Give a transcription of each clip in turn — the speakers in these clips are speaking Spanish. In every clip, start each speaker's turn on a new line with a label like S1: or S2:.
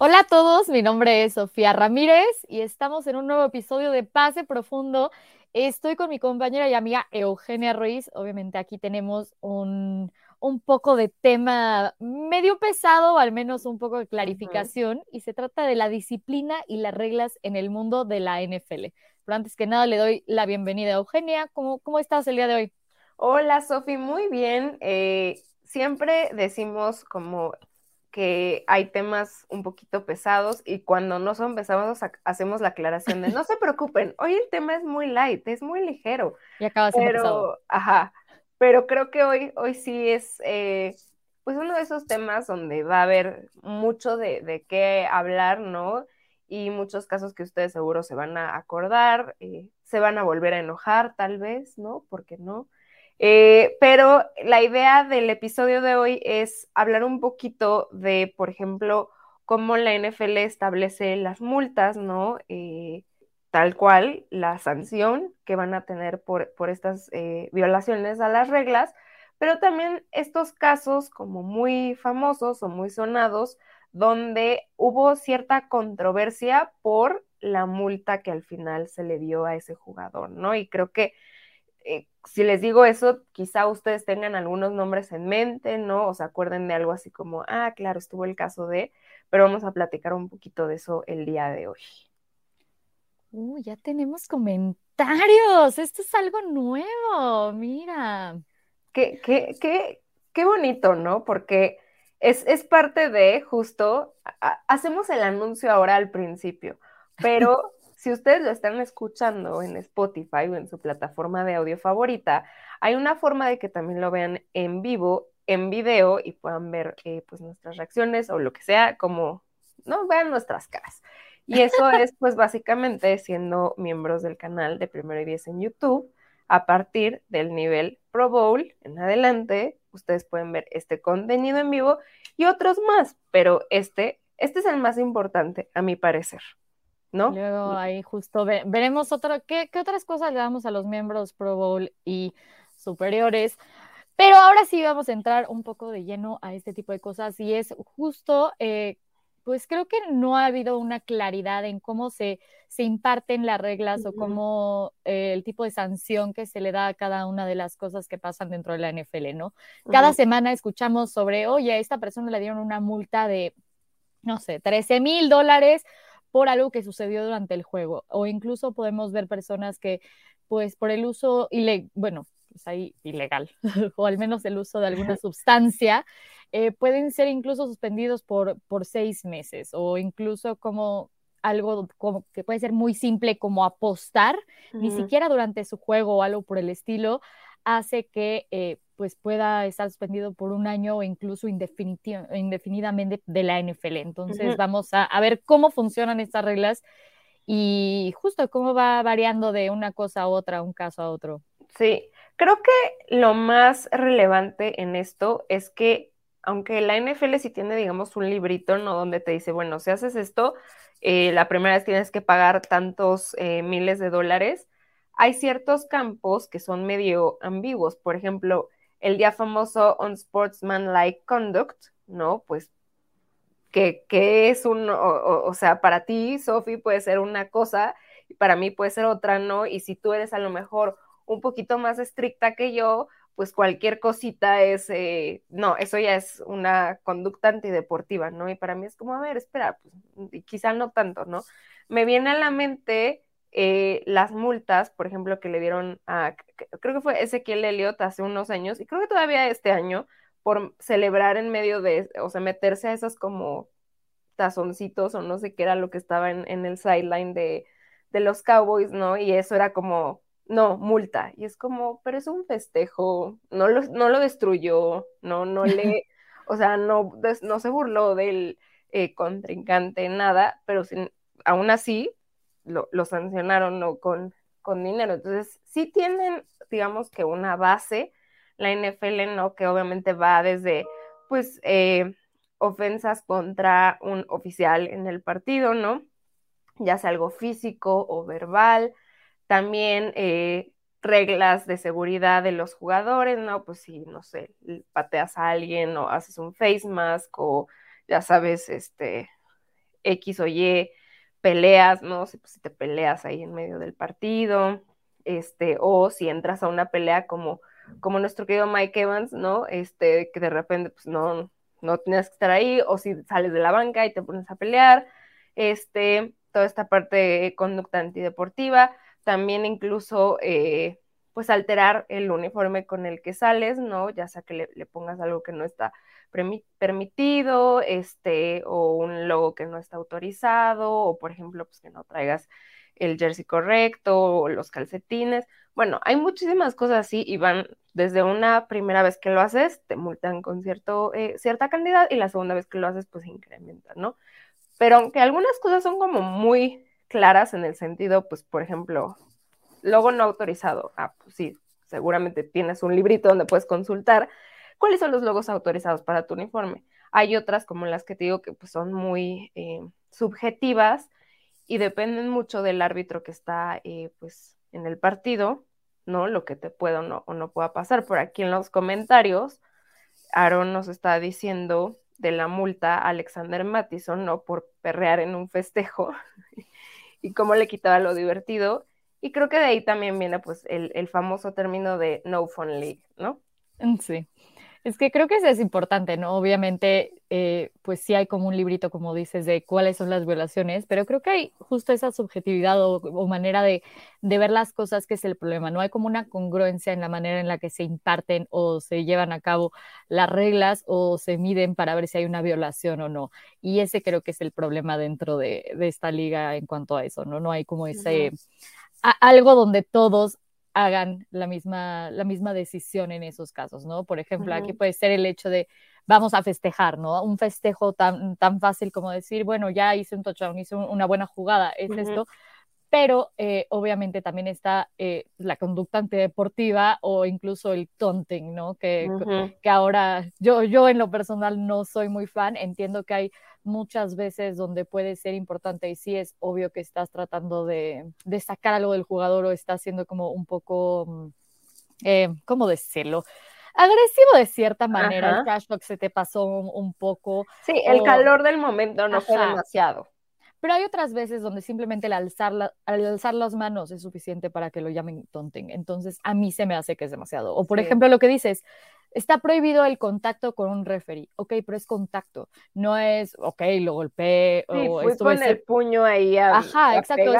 S1: Hola a todos, mi nombre es Sofía Ramírez y estamos en un nuevo episodio de Pase Profundo. Estoy con mi compañera y amiga Eugenia Ruiz. Obviamente aquí tenemos un, un poco de tema medio pesado, o al menos un poco de clarificación, y se trata de la disciplina y las reglas en el mundo de la NFL. Pero antes que nada le doy la bienvenida a Eugenia. ¿Cómo, cómo estás el día de hoy?
S2: Hola Sofía, muy bien. Eh, siempre decimos como que hay temas un poquito pesados y cuando no son pesados hacemos la aclaración de no se preocupen, hoy el tema es muy light, es muy ligero.
S1: Y acaba siendo pero,
S2: Ajá, pero creo que hoy, hoy sí es eh, pues uno de esos temas donde va a haber mucho de, de, qué hablar, ¿no? Y muchos casos que ustedes seguro se van a acordar, eh, se van a volver a enojar tal vez, ¿no? porque no? Eh, pero la idea del episodio de hoy es hablar un poquito de, por ejemplo, cómo la NFL establece las multas, ¿no? Eh, tal cual la sanción que van a tener por, por estas eh, violaciones a las reglas, pero también estos casos como muy famosos o muy sonados, donde hubo cierta controversia por la multa que al final se le dio a ese jugador, ¿no? Y creo que si les digo eso, quizá ustedes tengan algunos nombres en mente, ¿no? O se acuerden de algo así como, ah, claro, estuvo el caso de, pero vamos a platicar un poquito de eso el día de hoy.
S1: Uh, ya tenemos comentarios, esto es algo nuevo, mira.
S2: Qué, qué, qué, qué bonito, ¿no? Porque es, es parte de, justo, hacemos el anuncio ahora al principio, pero si ustedes lo están escuchando en Spotify o en su plataforma de audio favorita, hay una forma de que también lo vean en vivo, en video y puedan ver eh, pues nuestras reacciones o lo que sea, como, no, vean nuestras caras. Y eso es pues básicamente siendo miembros del canal de Primero y Diez en YouTube. A partir del nivel Pro Bowl en adelante, ustedes pueden ver este contenido en vivo y otros más, pero este, este es el más importante, a mi parecer. ¿No?
S1: Luego ahí justo veremos otra, ¿qué, ¿qué, otras cosas le damos a los miembros Pro Bowl y superiores. Pero ahora sí vamos a entrar un poco de lleno a este tipo de cosas y es justo, eh, pues creo que no ha habido una claridad en cómo se, se imparten las reglas o cómo eh, el tipo de sanción que se le da a cada una de las cosas que pasan dentro de la NFL, ¿no? Cada semana escuchamos sobre, oye, a esta persona le dieron una multa de, no sé, 13 mil dólares por algo que sucedió durante el juego. O incluso podemos ver personas que, pues, por el uso, ilegal, bueno, pues ahí ilegal, o al menos el uso de alguna sustancia, eh, pueden ser incluso suspendidos por, por seis meses o incluso como algo como que puede ser muy simple como apostar, ni siquiera durante su juego o algo por el estilo, hace que eh, pues pueda estar suspendido por un año o incluso indefinidamente de la NFL. Entonces vamos a, ver cómo funcionan estas reglas y justo cómo va variando de una cosa a otra, un caso a otro.
S2: Sí, creo que lo más relevante en esto es que aunque la NFL sí tiene, digamos, un librito, ¿no? Donde te dice, bueno, si haces esto, eh, la primera vez tienes que pagar tantos eh, miles de dólares, hay ciertos campos que son medio ambiguos. Por ejemplo, el día famoso Unsportsmanlike Conduct, ¿no? Pues, que, es un, o, sea, para ti, Sophie, puede ser una cosa y para mí puede ser otra, ¿no? Y si tú eres a lo mejor un poquito más estricta que yo, pues cualquier cosita es, eh, no, eso ya es una conducta antideportiva, ¿no? Y para mí es como, a ver, espera, pues, quizá no tanto, ¿no? Me viene a la mente eh, las multas, por ejemplo, que le dieron a, creo que fue Ezequiel Elliott hace unos años, y creo que todavía este año, por celebrar en medio de, o sea, meterse a esos como tazoncitos o no sé qué era lo que estaba en, en el sideline de, de los Cowboys, ¿no? Y eso era como, no, multa. Y es como, pero es un festejo, no lo, no lo destruyó, no, no le, o sea, no, no se burló del, eh, contrincante, nada, pero sin, aún así lo, sancionaron ¿no? con, con dinero. Entonces, sí tienen, digamos que una base, la NFL, ¿no? Que obviamente va desde, pues, eh, ofensas contra un oficial en el partido, ¿no? Ya sea algo físico o verbal. También eh, reglas de seguridad de los jugadores, ¿no? Pues si, no sé, pateas a alguien o haces un face mask o ya sabes, este, X o Y, peleas, ¿no? Si, pues, si te peleas ahí en medio del partido, este, o si entras a una pelea como, como nuestro querido Mike Evans, ¿no? Este, que de repente, pues no, no tienes que estar ahí, o si sales de la banca y te pones a pelear, este, toda esta parte de conducta antideportiva, también incluso, eh, pues alterar el uniforme con el que sales, ¿no? Ya sea que le pongas algo que no está permitido, este, o un logo que no está autorizado, o por ejemplo, pues que no traigas el jersey correcto, o los calcetines. Bueno, hay muchísimas cosas así y van desde una primera vez que lo haces, te multan con cierto, eh, cierta cantidad y la segunda vez que lo haces, pues incrementa, ¿no? Pero aunque algunas cosas son como muy claras en el sentido, pues, por ejemplo, logo no autorizado. Ah, pues sí, seguramente tienes un librito donde puedes consultar, ¿Cuáles son los logos autorizados para tu uniforme? Hay otras como las que te digo que pues, son muy eh, subjetivas y dependen mucho del árbitro que está eh, pues, en el partido, ¿no? Lo que te pueda o no, o no pueda pasar. Por aquí en los comentarios, Aaron nos está diciendo de la multa a Alexander Mattison, ¿no? Por perrear en un festejo y cómo le quitaba lo divertido. Y creo que de ahí también viene pues el, el famoso término de no fun league, ¿no?
S1: Sí. Es que creo que eso es importante, ¿no? Obviamente, eh, pues sí hay como un librito, como dices, de cuáles son las violaciones, pero creo que hay justo esa subjetividad o, manera de, ver las cosas que es el problema, ¿no? Hay como una congruencia en la manera en la que se imparten o se llevan a cabo las reglas o se miden para ver si hay una violación o no. Y ese creo que es el problema dentro de, esta liga en cuanto a eso, ¿no? No hay como ese... algo donde todos hagan la misma, la misma decisión en esos casos, ¿no? Por ejemplo, aquí puede ser el hecho de vamos a festejar, ¿no? Un festejo tan, tan fácil como decir, bueno, ya hice un touchdown, hice una buena jugada, es esto, pero eh, obviamente también está eh, la conducta antideportiva o incluso el taunting, ¿no? Que, que ahora yo, yo en lo personal no soy muy fan, entiendo que hay muchas veces donde puede ser importante y sí es obvio que estás tratando de, de sacar algo del jugador o estás siendo como un poco, mm, eh, ¿cómo decirlo? agresivo de cierta manera, el trash talk se te pasó un, poco.
S2: Sí, el calor del momento no fue demasiado.
S1: Pero hay otras veces donde simplemente el alzar, alzar las manos es suficiente para que lo llamen tonting. Entonces, a mí se me hace que es demasiado. O, por ejemplo, lo que dices, Está prohibido el contacto con un referee, ok, pero es contacto, no es, ok, lo golpeé o
S2: fui con el puño ahí a, Ajá, exacto.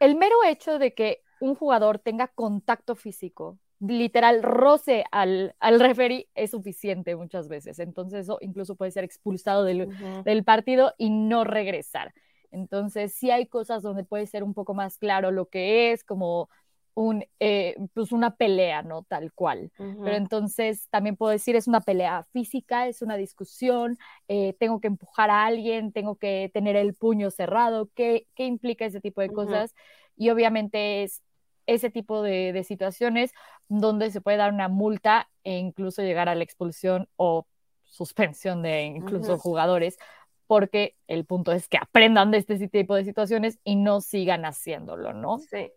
S1: El mero hecho de que un jugador tenga contacto físico, literal roce al, al referee es suficiente muchas veces. Entonces eso incluso puede ser expulsado del, del partido y no regresar. Entonces sí hay cosas donde puede ser un poco más claro lo que es, como un, eh, pues una pelea, ¿no? Tal cual. Pero entonces también puedo decir, es una pelea física, es una discusión, eh, tengo que empujar a alguien, tengo que tener el puño cerrado, ¿qué, qué implica ese tipo de cosas? Y obviamente es ese tipo de, situaciones donde se puede dar una multa e incluso llegar a la expulsión o suspensión de incluso jugadores, porque el punto es que aprendan de este tipo de situaciones y no sigan haciéndolo, ¿no?
S2: Sí.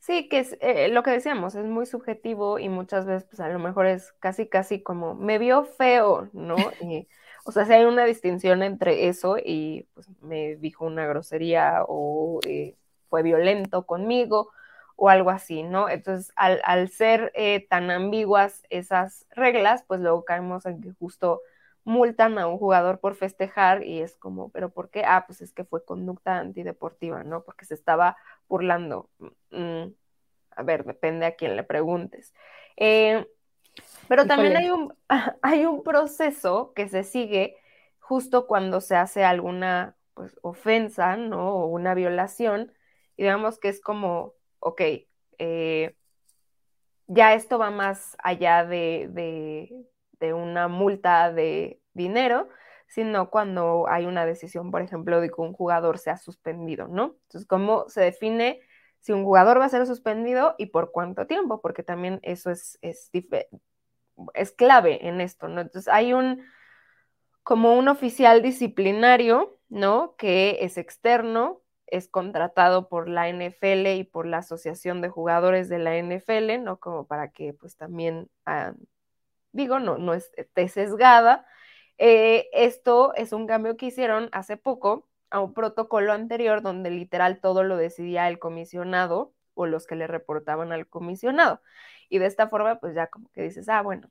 S2: Sí, que es eh, lo que decíamos, es muy subjetivo y muchas veces pues a lo mejor es casi casi como me vio feo, ¿no? Y, o sea, si hay una distinción entre eso y pues me dijo una grosería o eh, fue violento conmigo o algo así, ¿no? Entonces, al, al ser eh, tan ambiguas esas reglas, pues luego caemos en que justo multan a un jugador por festejar y es como, ¿pero por qué? Ah, pues es que fue conducta antideportiva, ¿no? Porque se estaba burlando. Mm, a ver, depende a quién le preguntes. Eh, pero también hay un, hay un proceso que se sigue justo cuando se hace alguna pues, ofensa, ¿no? O una violación, y digamos que es como, ok, eh, ya esto va más allá de, de una multa de dinero, sino cuando hay una decisión, por ejemplo, de que un jugador sea suspendido, ¿no? Entonces, ¿cómo se define si un jugador va a ser suspendido y por cuánto tiempo? Porque también eso es, es, es clave en esto, ¿no? Entonces, hay un, como un oficial disciplinario, ¿no? Que es externo, es contratado por la NFL y por la Asociación de Jugadores de la NFL, ¿no? Como para que pues también, ah, digo, no, no esté sesgada. Eh, esto es un cambio que hicieron hace poco a un protocolo anterior donde literal todo lo decidía el comisionado o los que le reportaban al comisionado. Y de esta forma, pues ya como que dices, ah, bueno,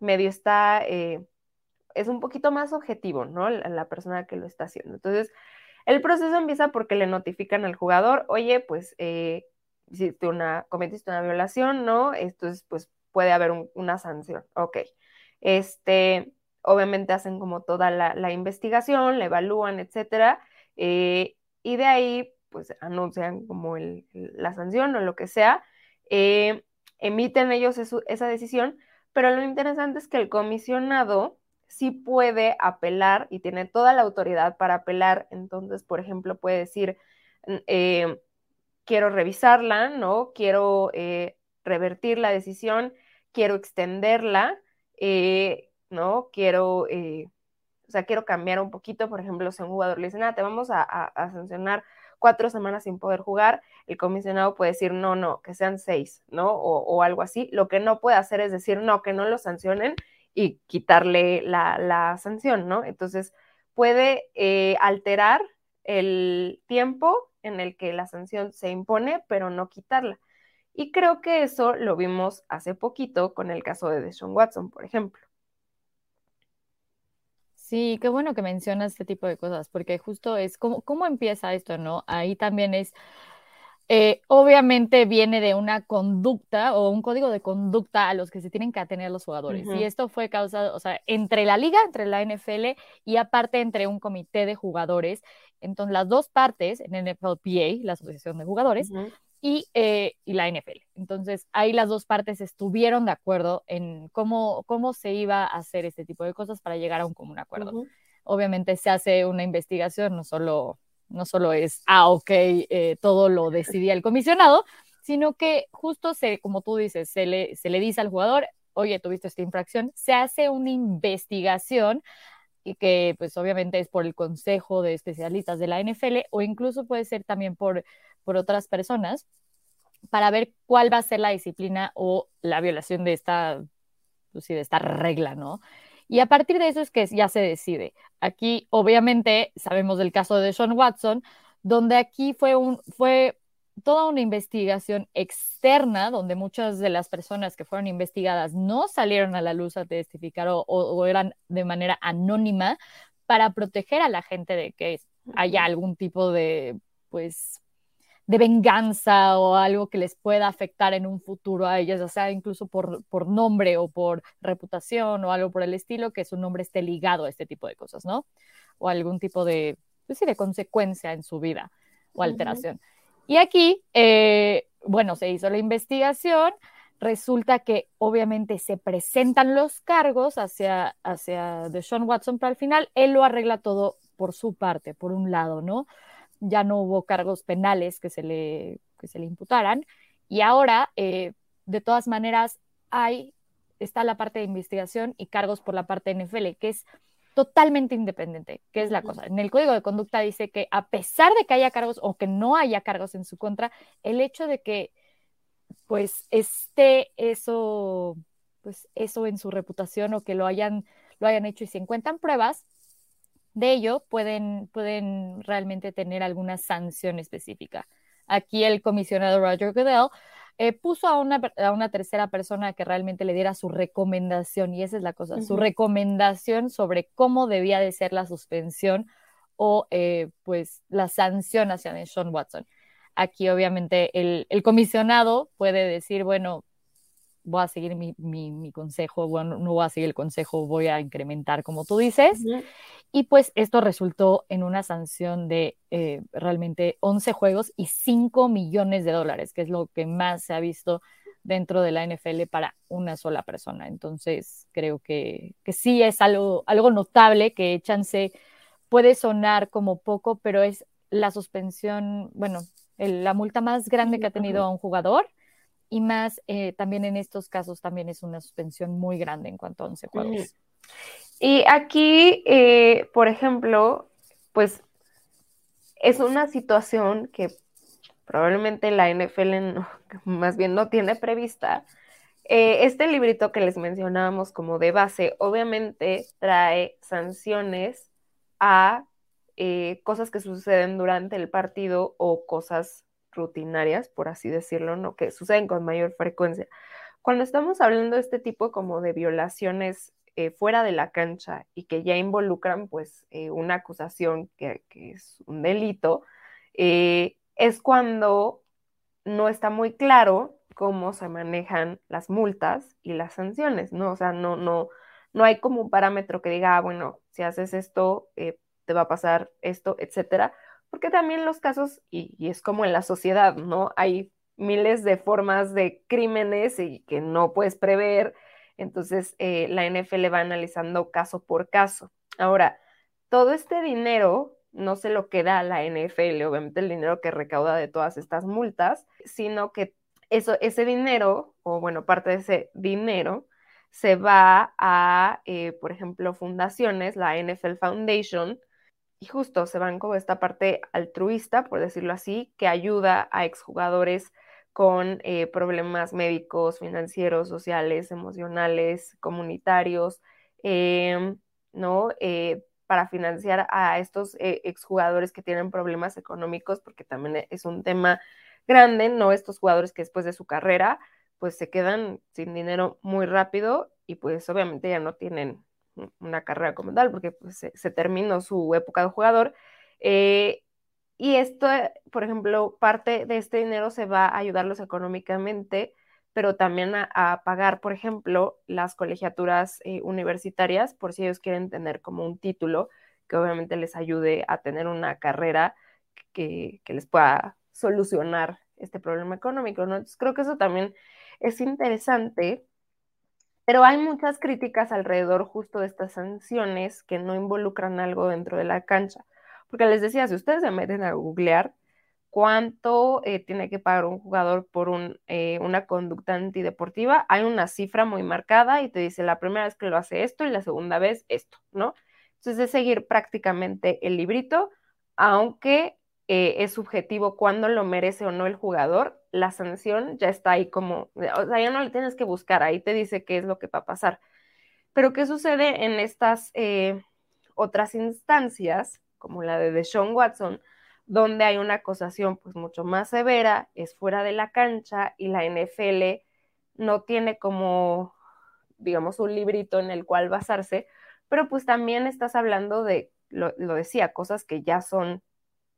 S2: medio está, eh, es un poquito más objetivo, ¿no? La, persona que lo está haciendo. Entonces, el proceso empieza porque le notifican al jugador, oye, pues eh, una, cometiste una violación, ¿no? Entonces, pues puede haber una sanción. Ok. Este, obviamente hacen como toda la, investigación, la evalúan, etcétera, eh, y de ahí, pues anuncian como la sanción o lo que sea, eh, emiten ellos esa decisión, pero lo interesante es que el comisionado sí puede apelar y tiene toda la autoridad para apelar. Entonces, por ejemplo, puede decir, eh, quiero revisarla, ¿no? Quiero revertir la decisión, quiero extenderla, eh, ¿no? Quiero, o sea, quiero cambiar un poquito, por ejemplo, si un jugador le dice, nada, te vamos a, sancionar cuatro semanas sin poder jugar, el comisionado puede decir, no, no, que sean seis, ¿no? O, o algo así. Lo que no puede hacer es decir, no, que no lo sancionen y quitarle la, sanción, ¿no? Entonces, puede eh, alterar el tiempo en el que la sanción se impone, pero no quitarla. Y creo que eso lo vimos hace poquito con el caso de Deshaun Watson, por ejemplo.
S1: Sí, qué bueno que mencionas este tipo de cosas, porque justo es cómo, cómo empieza esto, ¿no? Ahí también es eh, obviamente viene de una conducta o un código de conducta a los que se tienen que atener los jugadores. Y esto fue causado, o sea, entre la liga, entre la NFL y aparte entre un comité de jugadores. Entonces, las dos partes, en NFLPA, la Asociación de Jugadores, y, eh, y, la NFL. Entonces, ahí las dos partes estuvieron de acuerdo en cómo, cómo se iba a hacer este tipo de cosas para llegar a un común acuerdo. Obviamente se hace una investigación, no solo no solo es, ah, ok, eh, todo lo decidía el comisionado, sino que justo se, como tú dices, se le, se le dice al jugador, oye, tuviste esta infracción, se hace una investigación y que pues obviamente es por el consejo de especialistas de la NFL o incluso puede ser también por, por otras personas para ver cuál va a ser la disciplina o la violación de esta, pues, de esta regla, ¿no? Y a partir de eso es que ya se decide. Aquí, obviamente, sabemos del caso de Sean Watson, donde aquí fue, un, fue toda una investigación externa, donde muchas de las personas que fueron investigadas no salieron a la luz a testificar o, o eran de manera anónima para proteger a la gente de que haya algún tipo de, pues, de venganza o algo que les pueda afectar en un futuro a ellas, ya sea incluso por, por nombre o por reputación o algo por el estilo, que su nombre esté ligado a este tipo de cosas, ¿no? O algún tipo de, pues sí, de consecuencia en su vida o alteración. Y aquí, eh, bueno, se hizo la investigación, resulta que obviamente se presentan los cargos hacia, hacia Sean Watson, pero al final él lo arregla todo por su parte, por un lado, ¿no? Ya no hubo cargos penales que se le, se le imputaran. Y ahora, eh, de todas maneras, hay, está la parte de investigación y cargos por la parte de NFL, que es totalmente independiente, que es la cosa. En el código de conducta dice que a pesar de que haya cargos o que no haya cargos en su contra, el hecho de que pues esté eso, pues eso en su reputación o que lo hayan, lo hayan hecho y se encuentran pruebas, de ello pueden, pueden realmente tener alguna sanción específica. Aquí el comisionado Roger Goodell eh, puso a una, a una, tercera persona que realmente le diera su recomendación, y esa es la cosa, su recomendación sobre cómo debía de ser la suspensión o eh, pues la sanción hacia Sean Watson. Aquí obviamente el, el, comisionado puede decir, bueno, voy a seguir mi, mi, consejo, bueno, no voy a seguir el consejo, voy a incrementar como tú dices. Y pues esto resultó en una sanción de eh, realmente 11 juegos y 5 millones de dólares, que es lo que más se ha visto dentro de la NFL para una sola persona. Entonces, creo que, que sí es algo, algo notable que chance puede sonar como poco, pero es la suspensión, bueno, la multa más grande que ha tenido a un jugador y más eh, también en estos casos también es una suspensión muy grande en cuanto a 11 juegos.
S2: Y aquí, eh, por ejemplo, pues es una situación que probablemente la NFL más bien no tiene prevista. Eh, este librito que les mencionábamos como de base, obviamente trae sanciones a eh, cosas que suceden durante el partido o cosas rutinarias, por así decirlo, ¿no? que suceden con mayor frecuencia. Cuando estamos hablando de este tipo como de violaciones eh, fuera de la cancha y que ya involucran pues eh, una acusación que, es un delito, es cuando no está muy claro cómo se manejan las multas y las sanciones, ¿no? O sea, no, no, no hay como un parámetro que diga, ah, bueno, si haces esto, te va a pasar esto, etcétera, porque también los casos, y, es como en la sociedad, ¿no? Hay miles de formas de crímenes y que no puedes prever, entonces eh, la NFL va analizando caso por caso. Ahora, todo este dinero no se lo queda a la NFL, obviamente el dinero que recauda de todas estas multas, sino que eso, ese dinero, o bueno, parte de ese dinero, se va a, eh, por ejemplo, fundaciones, la NFL Foundation, y justo se van esta parte altruista, por decirlo así, que ayuda a exjugadores con eh, problemas médicos, financieros, sociales, emocionales, comunitarios, em, ¿no? Eh, para financiar a estos eh, exjugadores que tienen problemas económicos, porque también es un tema grande, ¿no? Estos jugadores que después de su carrera, pues se quedan sin dinero muy rápido y pues obviamente ya no tienen una carrera como tal, porque pues, se, terminó su época de jugador. Eh, y esto, por ejemplo, parte de este dinero se va a ayudarlos económicamente, pero también a, pagar, por ejemplo, las colegiaturas eh, universitarias, por si ellos quieren tener como un título que obviamente les ayude a tener una carrera que, que les pueda solucionar este problema económico, ¿no? Entonces creo que eso también es interesante pero hay muchas críticas alrededor justo de estas sanciones que no involucran algo dentro de la cancha. Porque les decía, si ustedes se meten a googlear cuánto eh, tiene que pagar un jugador por eh, una conducta antideportiva, hay una cifra muy marcada y te dice la primera vez que lo hace esto y la segunda vez esto, ¿no? Entonces es seguir prácticamente el librito, aunque eh, es subjetivo cuándo lo merece o no el jugador, la sanción ya está ahí como, o sea, ya no le tienes que buscar, ahí te dice qué es lo que va a pasar. Pero ¿qué sucede en estas eh, otras instancias, como la de Deshaun Watson, donde hay una acusación pues mucho más severa, es fuera de la cancha y la NFL no tiene como, digamos, un librito en el cual basarse, pero pues también estás hablando de, lo, lo decía, cosas que ya son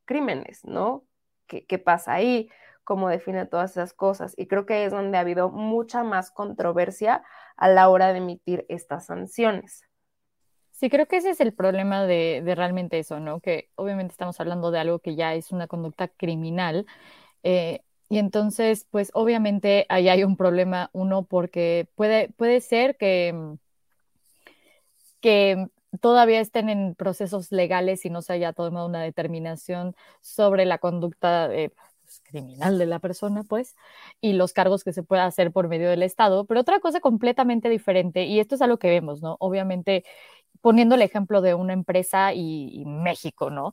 S2: crímenes, ¿no? ¿Qué, ¿Qué, pasa ahí? ¿Cómo define todas esas cosas? Y creo que es donde ha habido mucha más controversia a la hora de emitir estas sanciones.
S1: Sí, creo que ese es el problema de, de realmente eso, ¿no? Que obviamente estamos hablando de algo que ya es una conducta criminal. Eh, y entonces, pues obviamente ahí hay un problema, uno, porque puede, puede ser que, que todavía estén en procesos legales y no se haya tomado una determinación sobre la conducta eh, pues, criminal de la persona, pues, y los cargos que se pueda hacer por medio del Estado. Pero otra cosa completamente diferente, y esto es algo que vemos, ¿no? Obviamente, poniendo el ejemplo de una empresa y, México, ¿no?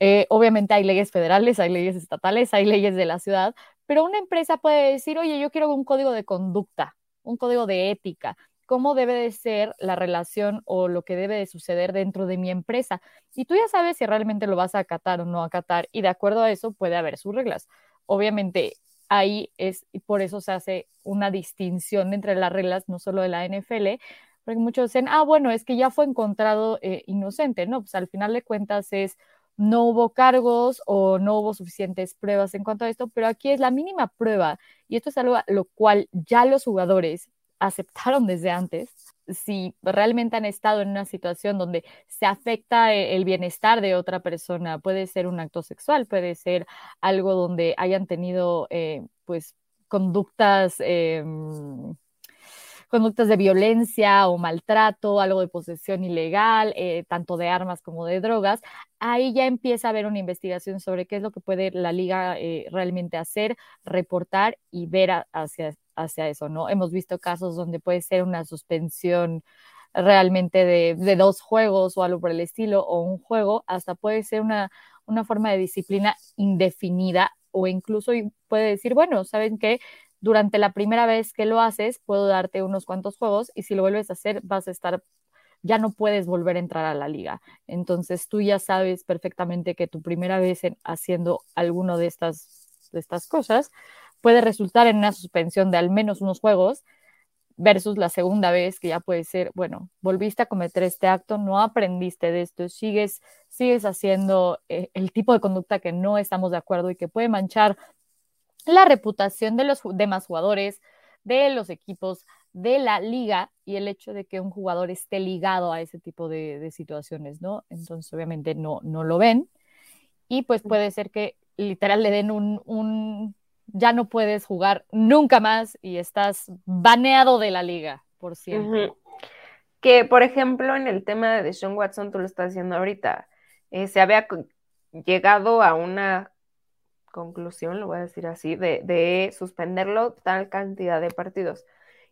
S1: Eh, obviamente hay leyes federales, hay leyes estatales, hay leyes de la ciudad, pero una empresa puede decir, oye, yo quiero un código de conducta, un código de ética, cómo debe de ser la relación o lo que debe de suceder dentro de mi empresa. Y tú ya sabes si realmente lo vas a acatar o no acatar y de acuerdo a eso puede haber sus reglas. Obviamente ahí es, y por eso se hace una distinción entre las reglas, no solo de la NFL, porque muchos dicen, ah, bueno, es que ya fue encontrado eh, inocente, ¿no? Pues al final de cuentas es, no hubo cargos o no hubo suficientes pruebas en cuanto a esto, pero aquí es la mínima prueba y esto es algo a lo cual ya los jugadores aceptaron desde antes, si realmente han estado en una situación donde se afecta e, el bienestar de otra persona, puede ser un acto sexual, puede ser algo donde hayan tenido, eh, pues, conductas, em, conductas de violencia o maltrato, algo de posesión ilegal, eh, tanto de armas como de drogas, ahí ya empieza a haber una investigación sobre qué es lo que puede la liga eh, realmente hacer, reportar y ver hacia, hacia eso, ¿no? Hemos visto casos donde puede ser una suspensión realmente de, dos juegos o algo por el estilo, o un juego, hasta puede ser una, una forma de disciplina indefinida o incluso puede decir, bueno, ¿saben qué? Durante la primera vez que lo haces, puedo darte unos cuantos juegos y si lo vuelves a hacer, vas a estar, ya no puedes volver a entrar a la liga. Entonces tú ya sabes perfectamente que tu primera vez haciendo alguno de estas, de estas cosas puede resultar en una suspensión de al menos unos juegos versus la segunda vez que ya puede ser, bueno, volviste a cometer este acto, no aprendiste de esto, sigues, sigues haciendo eh, el tipo de conducta que no estamos de acuerdo y que puede manchar la reputación de los demás jugadores, de los equipos, de la liga y el hecho de que un jugador esté ligado a ese tipo de, situaciones, ¿no? Entonces, obviamente no, no lo ven y pues puede ser que literal le den un ya no puedes jugar nunca más y estás baneado de la liga por siempre.
S2: Que, por ejemplo, en el tema de Deshaun Watson, tú lo estás diciendo ahorita, eh, se había llegado a una conclusión, lo voy a decir así, de, de suspenderlo tal cantidad de partidos.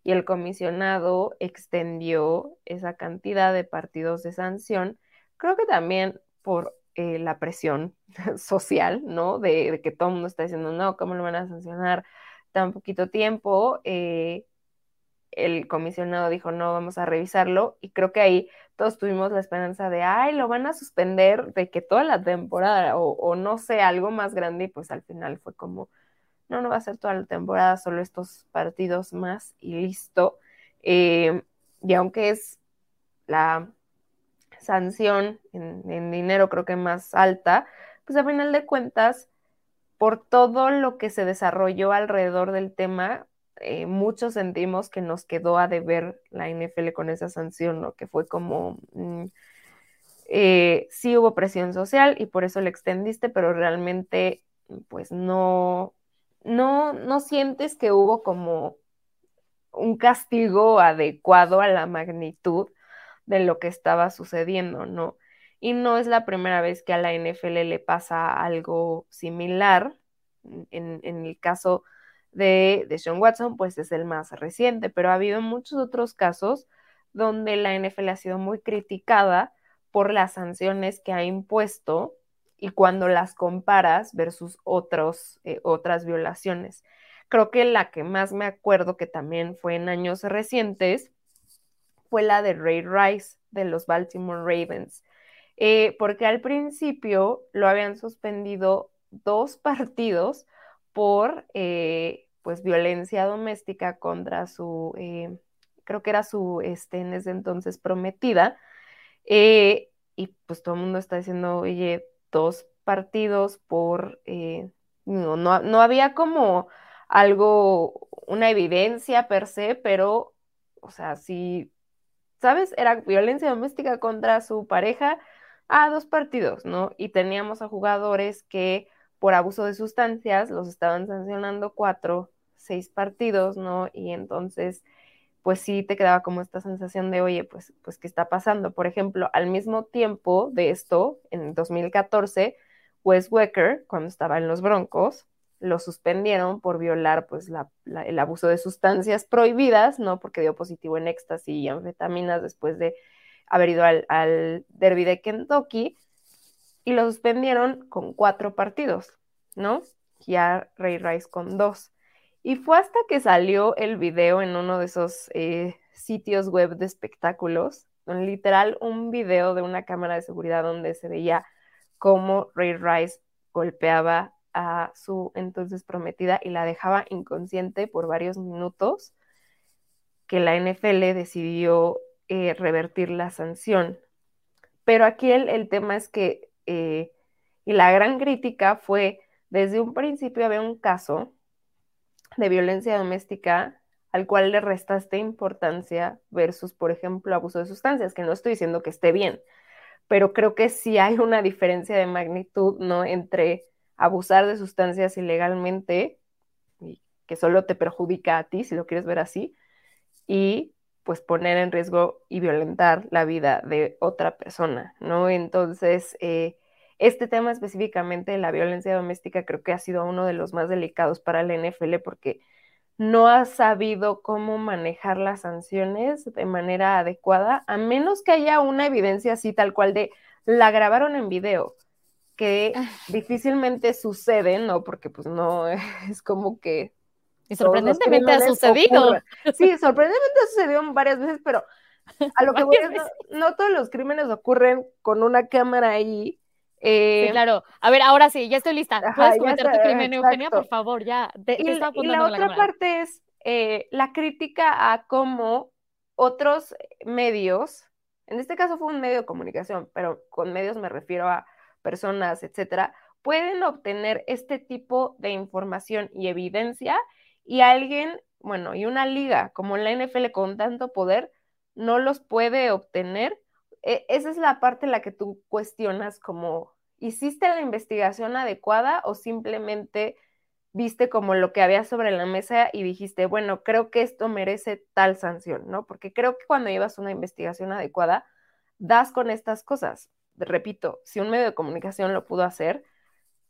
S2: Y el comisionado extendió esa cantidad de partidos de sanción, creo que también por eh, la presión social, ¿no? De, que todo el mundo está diciendo, no, ¿cómo lo van a sancionar tan poquito tiempo? Eh, el comisionado dijo, no, vamos a revisarlo. Y creo que ahí todos tuvimos la esperanza de, ay, lo van a suspender de que toda la temporada o, no sé, algo más grande. Y pues al final fue como, no, no va a ser toda la temporada, solo estos partidos más y listo. Eh, y aunque es la sanción en, dinero creo que más alta, pues a final de cuentas, por todo lo que se desarrolló alrededor del tema, eh, muchos sentimos que nos quedó a deber la NFL con esa sanción, lo que fue como, mm, eh, sí hubo presión social y por eso le extendiste, pero realmente, pues no, no, no sientes que hubo como un castigo adecuado a la magnitud de lo que estaba sucediendo, ¿no? Y no es la primera vez que a la NFL le pasa algo similar. En, el caso de, de Sean Watson, pues es el más reciente, pero ha habido muchos otros casos donde la NFL ha sido muy criticada por las sanciones que ha impuesto y cuando las comparas versus otros, eh, otras violaciones. Creo que la que más me acuerdo que también fue en años recientes fue la de Ray Rice de los Baltimore Ravens, eh, porque al principio lo habían suspendido dos partidos por eh, pues violencia doméstica contra su, eh, creo que era su, este, en ese entonces prometida, y pues todo el mundo está diciendo, oye, dos partidos por, no, no, no había como algo, una evidencia per se, pero, o sea, sí ¿sabes? Era violencia doméstica contra su pareja a dos partidos, ¿no? Y teníamos a jugadores que por abuso de sustancias los estaban sancionando cuatro, seis partidos, ¿no? Y entonces, pues sí te quedaba como esta sensación de, oye, pues, pues, ¿qué está pasando? Por ejemplo, al mismo tiempo de esto, en 2014, Wes Wecker, cuando estaba en los Broncos, lo suspendieron por violar pues el abuso de sustancias prohibidas, ¿no? Porque dio positivo en éxtasis y anfetaminas después de haber ido al, derby de Kentucky y lo suspendieron con cuatro partidos, ¿no? Ya Ray Rice con dos. Y fue hasta que salió el video en uno de esos eh, sitios web de espectáculos, literal un video de una cámara de seguridad donde se veía cómo Ray Rice golpeaba a su entonces prometida y la dejaba inconsciente por varios minutos, que la NFL decidió eh, revertir la sanción. Pero aquí el, tema es que, eh, y la gran crítica fue, desde un principio había un caso de violencia doméstica al cual le restaste importancia versus, por ejemplo, abuso de sustancias, que no estoy diciendo que esté bien, pero creo que sí hay una diferencia de magnitud, ¿no? Entre abusar de sustancias ilegalmente, que solo te perjudica a ti, si lo quieres ver así, y pues poner en riesgo y violentar la vida de otra persona, ¿no? Entonces, eh, este tema específicamente de la violencia doméstica creo que ha sido uno de los más delicados para la NFL porque no ha sabido cómo manejar las sanciones de manera adecuada, a menos que haya una evidencia así tal cual de la grabaron en video, que ah. difícilmente sucede, ¿no? Porque pues no es como que...
S1: Y sorprendentemente ha sucedido.
S2: Sí, sorprendentemente ha sucedido varias veces, pero a lo que voy es, no, todos los crímenes ocurren con una cámara ahí.
S1: Eh, claro. A ver, ahora sí, ya estoy lista. ¿Puedes comentar tu crimen, Eugenia, por favor? Ya.
S2: y, la otra parte es eh, la crítica a cómo otros medios, en este caso fue un medio de comunicación, pero con medios me refiero a personas, etcétera, pueden obtener este tipo de información y evidencia y alguien, bueno, y una liga como la NFL con tanto poder no los puede obtener. E, esa es la parte en la que tú cuestionas como, ¿hiciste la investigación adecuada o simplemente viste como lo que había sobre la mesa y dijiste, bueno, creo que esto merece tal sanción, ¿no? Porque creo que cuando llevas una investigación adecuada, das con estas cosas repito, si un medio de comunicación lo pudo hacer,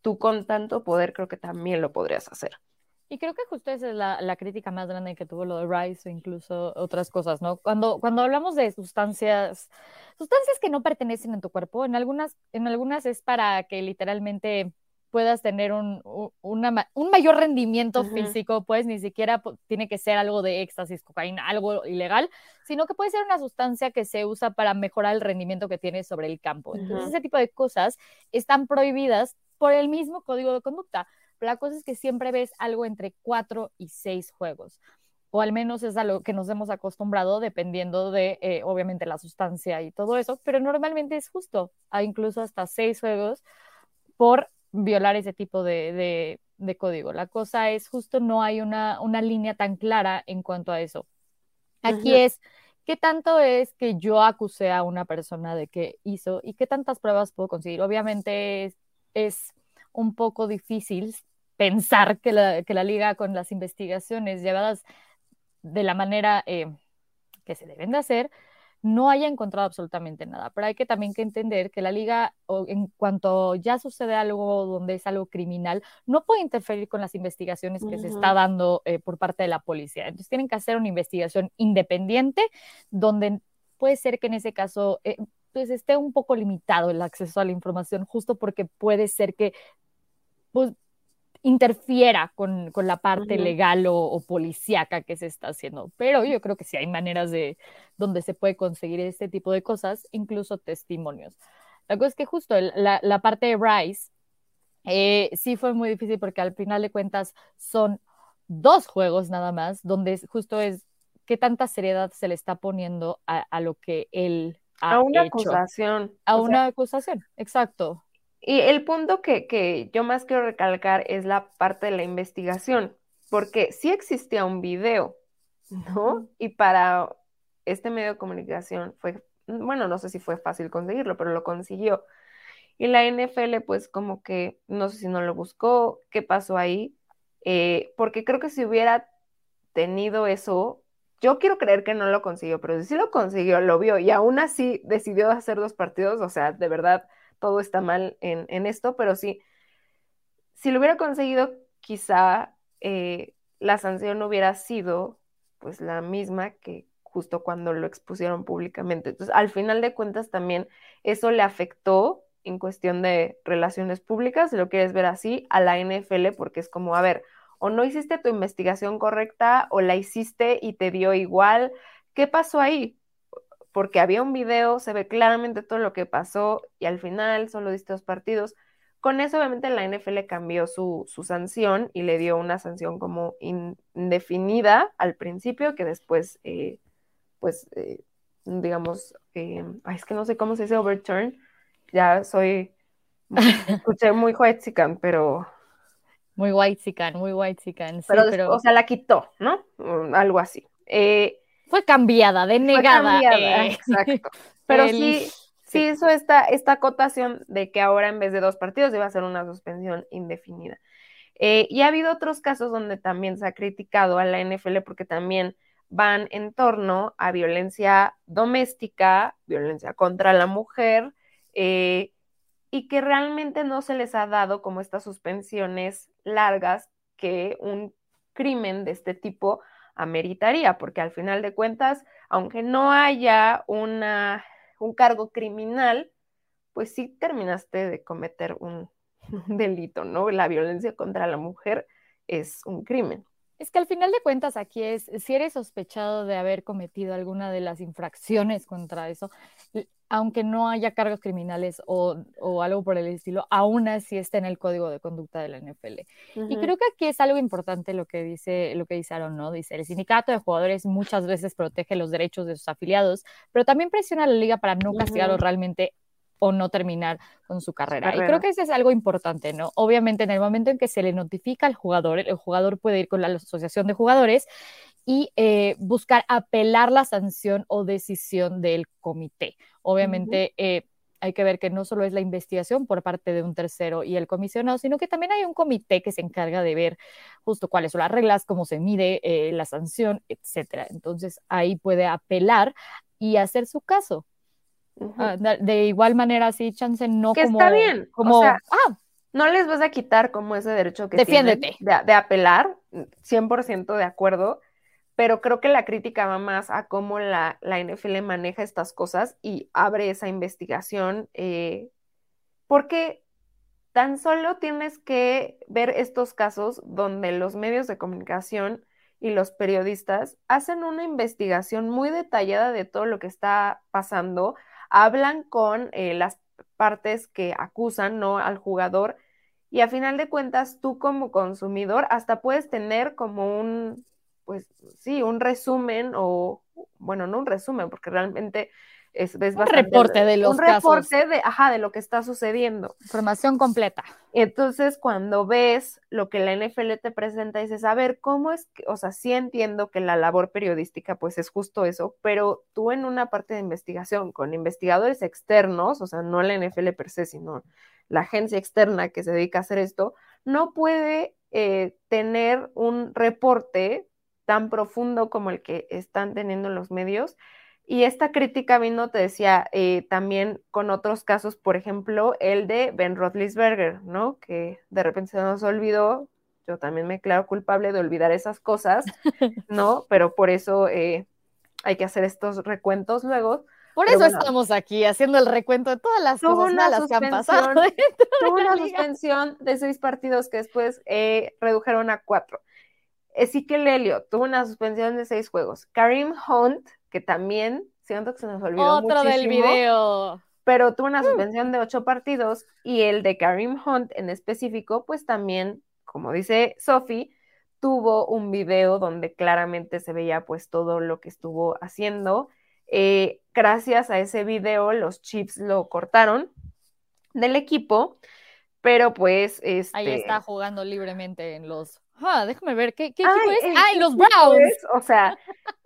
S2: tú con tanto poder creo que también lo podrías hacer.
S1: Y creo que justo esa es la, crítica más grande que tuvo lo de Rice o incluso otras cosas, ¿no? Cuando, cuando hablamos de sustancias, sustancias que no pertenecen a tu cuerpo, en algunas, en algunas es para que literalmente puedas tener un, un mayor rendimiento físico, pues ni siquiera tiene que ser algo de éxtasis, cocaína, algo ilegal, sino que puede ser una sustancia que se usa para mejorar el rendimiento que tienes sobre el campo. Entonces, ese tipo de cosas están prohibidas por el mismo código de conducta. la cosa es que siempre ves algo entre cuatro y seis juegos o al menos es a lo que nos hemos acostumbrado dependiendo de, eh, obviamente, la sustancia y todo eso, pero normalmente es justo, hay incluso hasta seis juegos por violar ese tipo de, código. La cosa es justo no hay una, línea tan clara en cuanto a eso. Aquí es, ¿qué tanto es que yo acusé a una persona de que hizo y qué tantas pruebas puedo conseguir? Obviamente es, un poco difícil pensar que la, que la, liga con las investigaciones llevadas de la manera eh, que se deben de hacer, no haya encontrado absolutamente nada. Pero hay que también que entender que la liga, en cuanto ya sucede algo donde es algo criminal, no puede interferir con las investigaciones que se está dando eh, por parte de la policía. Entonces tienen que hacer una investigación independiente donde puede ser que en ese caso eh, pues esté un poco limitado el acceso a la información, justo porque puede ser que pues, interfiera con, la parte legal o, policíaca que se está haciendo. Pero yo creo que sí hay maneras de donde se puede conseguir este tipo de cosas, incluso testimonios. La cosa es que justo la, parte de Bryce eh, sí fue muy difícil porque al final de cuentas son dos juegos nada más, donde justo es qué tanta seriedad se le está poniendo a, lo que él ha
S2: A una acusación.
S1: A una acusación, exacto.
S2: Y el punto que, yo más quiero recalcar es la parte de la investigación, porque sí existía un video, ¿no? Y para este medio de comunicación fue, bueno, no sé si fue fácil conseguirlo, pero lo consiguió. Y la NFL, pues como que, no sé si no lo buscó, qué pasó ahí, eh, porque creo que si hubiera tenido eso, yo quiero creer que no lo consiguió, pero si sí lo consiguió, lo vio y aún así decidió hacer dos partidos, o sea, de verdad, todo está mal en, esto, pero sí, si lo hubiera conseguido, quizá eh, la sanción hubiera sido pues la misma que justo cuando lo expusieron públicamente. Entonces, al final de cuentas, también eso le afectó en cuestión de relaciones públicas, si lo quieres ver así, a la NFL, porque es como, a ver, o no hiciste tu investigación correcta, o la hiciste y te dio igual. ¿Qué pasó ahí? Porque había un video, se ve claramente todo lo que pasó y al final solo diste dos partidos. Con eso, obviamente, la NFL cambió su, sanción y le dio una sanción como indefinida al principio, que después, eh, pues, eh, digamos, eh, es que no sé cómo se dice overturn, ya soy, escuché muy white pero...
S1: Muy white muy white
S2: pero, o sea, la quitó, ¿no? Mm, algo así.
S1: Fue cambiada, denegada.
S2: Eh, exacto. Pero sí, sí hizo esta, esta acotación de que ahora en vez de dos partidos iba a ser una suspensión indefinida. Eh, y ha habido otros casos donde también se ha criticado a la NFL porque también van en torno a violencia doméstica, violencia contra la mujer, eh, y que realmente no se les ha dado como estas suspensiones largas que un crimen de este tipo ameritaría, porque al final de cuentas, aunque no haya una, un cargo criminal, pues sí terminaste de cometer un, delito, ¿no? La violencia contra la mujer es un crimen.
S1: Es que al final de cuentas aquí es, si eres sospechado de haber cometido alguna de las infracciones contra eso, aunque no haya cargos criminales o, algo por el estilo, aún así está en el código de conducta de la NFL. Y creo que aquí es algo importante lo que dice, lo que dice Aaron, ¿no? Dice, el sindicato de jugadores muchas veces protege los derechos de sus afiliados, pero también presiona a la liga para no castigarlos realmente o no terminar con su carrera. Y creo que eso es algo importante, ¿no? Obviamente en el momento en que se le notifica al jugador, el jugador puede ir con la asociación de jugadores y eh, buscar apelar la sanción o decisión del comité. Obviamente eh, hay que ver que no solo es la investigación por parte de un tercero y el comisionado, sino que también hay un comité que se encarga de ver justo cuáles son las reglas, cómo se mide eh, la sanción, etcétera. Entonces ahí puede apelar y hacer su caso. Ah, de igual manera, sí, chance no
S2: que
S1: como...
S2: está bien,
S1: como,
S2: ah, no les vas a quitar como ese derecho que
S1: Defiéndete.
S2: Tienen de, apelar, 100% de acuerdo, pero creo que la crítica va más a cómo la, la NFL maneja estas cosas y abre esa investigación, eh, porque tan solo tienes que ver estos casos donde los medios de comunicación y los periodistas hacen una investigación muy detallada de todo lo que está pasando, hablan con eh, las partes que acusan ¿no? al jugador y a final de cuentas tú como consumidor hasta puedes tener como un, pues sí, un resumen o, bueno, no un resumen, porque realmente es, un
S1: reporte de los
S2: un reporte de, ajá, de lo que está sucediendo.
S1: Información completa.
S2: Entonces, cuando ves lo que la NFL te presenta, dices, a ver, ¿cómo es que, o sea, sí entiendo que la labor periodística, pues es justo eso, pero tú en una parte de investigación con investigadores externos, o sea, no la NFL per se, sino la agencia externa que se dedica a hacer esto, no puede eh, tener un reporte tan profundo como el que están teniendo los medios y esta crítica vino, te decía, eh, también con otros casos, por ejemplo, el de Ben Roethlisberger, ¿no? Que de repente se nos olvidó, yo también me claro culpable de olvidar esas cosas, ¿no? Pero por eso eh, hay que hacer estos recuentos luego.
S1: Por eso estamos aquí haciendo el recuento de todas las cosas malas que han pasado.
S2: Tuvo una suspensión de seis partidos que después eh, redujeron a cuatro. Ezekiel Elliott tuvo una suspensión de seis juegos. Karim Hunt que también siento que se nos olvidó
S1: Otro del video.
S2: Pero tuvo una mm. suspensión de ocho partidos y el de Karim Hunt en específico, pues también, como dice Sophie, tuvo un video donde claramente se veía pues todo lo que estuvo haciendo. Eh, gracias a ese video, los Chips lo cortaron del equipo, pero pues este...
S1: Ahí está jugando libremente en los Ah, déjame ver, ¿qué, qué equipo es? ¡Ah, los Browns!
S2: o sea,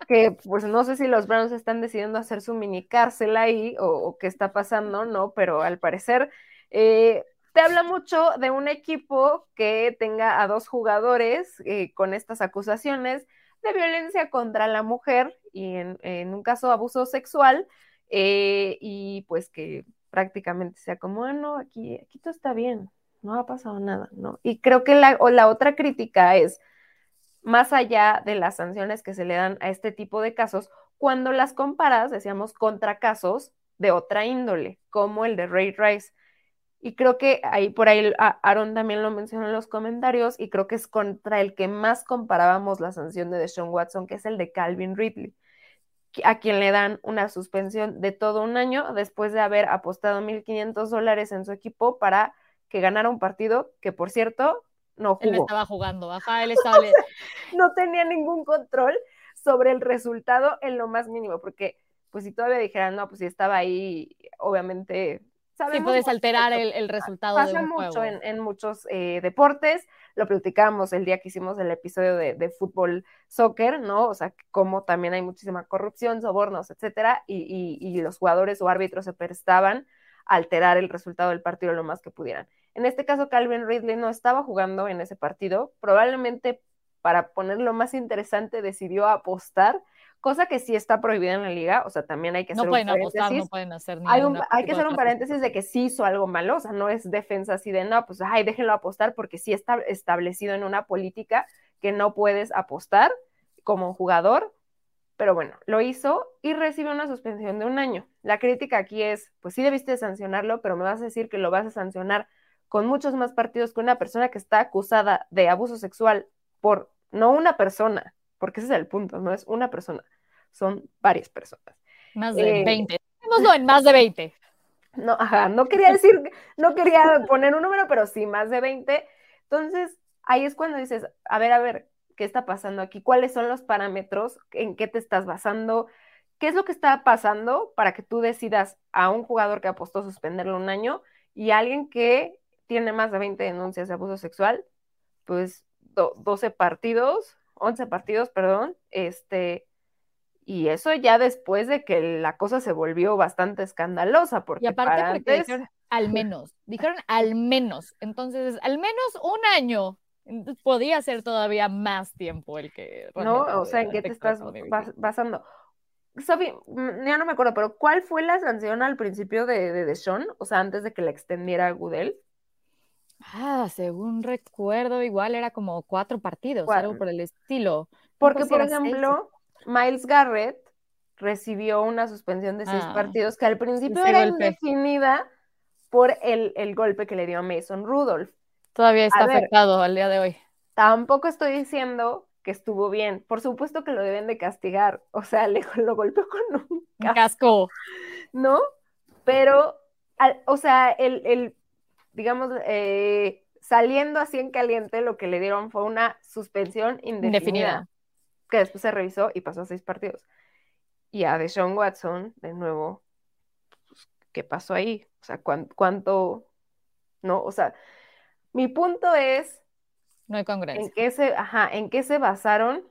S2: que pues no sé si los Browns están decidiendo hacer su mini cárcel ahí o, qué está pasando, ¿no? Pero al parecer eh, te habla mucho de un equipo que tenga a dos jugadores eh, con estas acusaciones de violencia contra la mujer y en, un caso abuso sexual eh, y pues que prácticamente sea como, ah, no, aquí, aquí todo está bien, no ha pasado nada, ¿no? Y creo que la, o la otra crítica es, más allá de las sanciones que se le dan a este tipo de casos, cuando las comparas, decíamos, contra casos de otra índole, como el de Ray Rice. Y creo que ahí por ahí Aaron también lo mencionó en los comentarios, y creo que es contra el que más comparábamos la sanción de Deshaun Watson, que es el de Calvin Ridley, a quien le dan una suspensión de todo un año después de haber apostado 1.500 dólares en su equipo para que ganara un partido que, por cierto, no jugó.
S1: Él estaba jugando, ajá, él estaba...
S2: no tenía ningún control sobre el resultado en lo más mínimo, porque pues si todavía dijeran, no, pues si estaba ahí, obviamente...
S1: sí, puedes alterar el, resultado
S2: Pasa
S1: de un
S2: mucho En, muchos eh, deportes, lo platicábamos el día que hicimos el episodio de, fútbol, soccer, ¿no? O sea, como también hay muchísima corrupción, sobornos, etcétera, y, y los jugadores o árbitros se prestaban alterar el resultado del partido lo más que pudieran. En este caso, Calvin Ridley no estaba jugando en ese partido, probablemente para ponerlo más interesante decidió apostar, cosa que sí está prohibida en la liga, o sea, también hay que hacer
S1: no pueden
S2: un paréntesis.
S1: Apostar, no pueden hacer
S2: hay, hay que hacer un paréntesis de que sí hizo algo malo, o sea, no es defensa así de, no, pues, ay, déjenlo apostar porque sí está establecido en una política que no puedes apostar como jugador, pero bueno, lo hizo y recibe una suspensión de un año. La crítica aquí es, pues sí debiste sancionarlo, pero me vas a decir que lo vas a sancionar con muchos más partidos que una persona que está acusada de abuso sexual por no una persona, porque ese es el punto, no es una persona, son varias personas.
S1: Más de 20. Eh, no, en más de 20.
S2: No, ajá, no quería decir, no quería poner un número, pero sí, más de 20. Entonces, ahí es cuando dices, a ver, a ver, ¿qué está pasando aquí? ¿Cuáles son los parámetros? ¿En qué te estás basando? ¿Qué es lo que está pasando para que tú decidas a un jugador que apostó suspenderlo un año y a alguien que tiene más de 20 denuncias de abuso sexual? Pues 12 partidos, 11 partidos, perdón, este, y eso ya después de que la cosa se volvió bastante escandalosa, porque
S1: y aparte porque dijeron al menos, dijeron al menos, entonces al menos un año, podía ser todavía más tiempo el que...
S2: No, o sea, ¿en qué te estás basando? Mm, ya no me acuerdo, pero ¿cuál fue la sanción al principio de, de, Sean? O sea, antes de que la extendiera a Goodell.
S1: Ah, según recuerdo, igual era como cuatro partidos, algo por el estilo.
S2: Porque, por ejemplo, Miles Garrett recibió una suspensión de seis ah, partidos que al principio era indefinida por el, el, golpe que le dio a Mason Rudolph.
S1: Todavía está afectado al día de hoy.
S2: Tampoco estoy diciendo que estuvo bien. Por supuesto que lo deben de castigar. O sea, le, lo golpeó con un
S1: casco.
S2: ¿No? Pero, o sea, el, el digamos, eh, saliendo así en caliente, lo que le dieron fue una suspensión indefinida, que después se revisó y pasó a seis partidos. Y a Deshaun Watson, de nuevo, pues, ¿qué pasó ahí? O sea, ¿cuánto, no? O sea, mi punto es...
S1: No hay congreso.
S2: En qué se, ajá, en qué se basaron,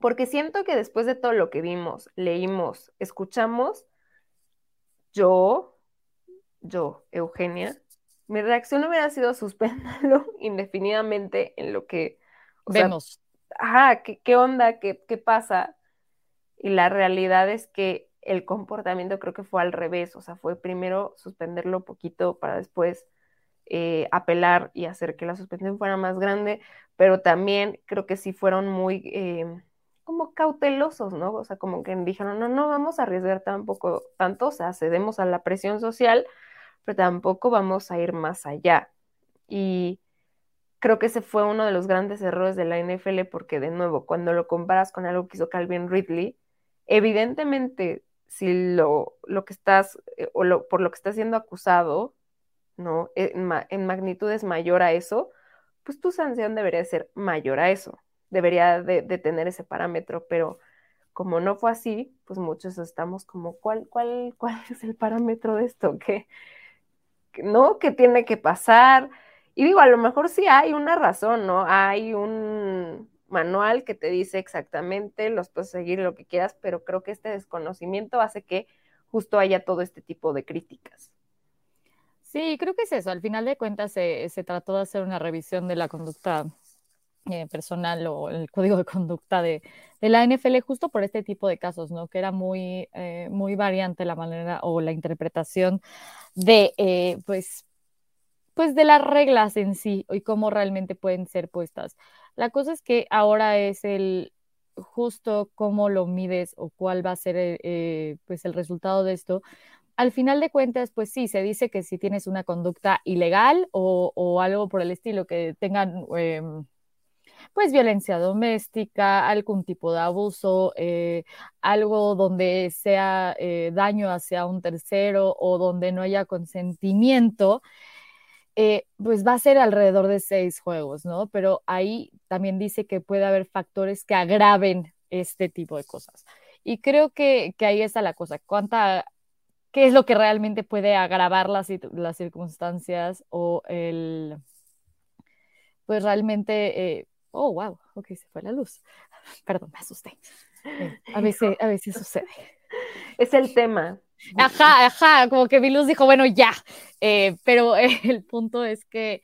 S2: porque siento que después de todo lo que vimos, leímos, escuchamos, yo, yo, Eugenia, mi reacción hubiera sido suspenderlo indefinidamente en lo que
S1: vemos.
S2: ajá, ¿qué, onda? ¿Qué, ¿Qué pasa? Y la realidad es que el comportamiento creo que fue al revés, o sea, fue primero suspenderlo poquito para después eh, apelar y hacer que la suspensión fuera más grande, pero también creo que sí fueron muy eh, como cautelosos, ¿no? O sea, como que dijeron, no, no vamos a arriesgar tampoco tanto, o sea, cedemos a la presión social, pero tampoco vamos a ir más allá. Y creo que ese fue uno de los grandes errores de la NFL porque, de nuevo, cuando lo comparas con algo que hizo Calvin Ridley, evidentemente, si lo, lo que estás, eh, o lo, por lo que estás siendo acusado, ¿no? En, en, magnitud es mayor a eso, pues tu sanción debería ser mayor a eso, debería de, de, tener ese parámetro, pero como no fue así, pues muchos estamos como, ¿cuál, cuál, cuál es el parámetro de esto? ¿Qué, ¿no? ¿Qué tiene que pasar? Y digo, a lo mejor sí hay una razón, ¿no? Hay un manual que te dice exactamente, los puedes seguir lo que quieras, pero creo que este desconocimiento hace que justo haya todo este tipo de críticas.
S1: Sí, creo que es eso. Al final de cuentas se, trató de hacer una revisión de la conducta eh, personal o el código de conducta de, la NFL justo por este tipo de casos, ¿no? Que era muy, eh, muy variante la manera o la interpretación de, eh, pues, pues de las reglas en sí y cómo realmente pueden ser puestas. La cosa es que ahora es el justo cómo lo mides o cuál va a ser eh, pues el resultado de esto. Al final de cuentas, pues sí, se dice que si tienes una conducta ilegal o, o algo por el estilo, que tengan em, pues violencia doméstica, algún tipo de abuso, eh, algo donde sea eh, daño hacia un tercero o donde no haya consentimiento, eh, pues va a ser alrededor de seis juegos, ¿no? Pero ahí también dice que puede haber factores que agraven este tipo de cosas. Y creo que, ahí está la cosa. ¿Cuánta, ¿Qué es lo que realmente puede agravar las, las circunstancias o el, pues realmente oh, wow, ok, se fue la luz. Perdón, me asusté. Eh, a veces, a veces sucede.
S2: Es el tema.
S1: Ajá, ajá, como que Vilus dijo, bueno, ya. Eh, pero el punto es que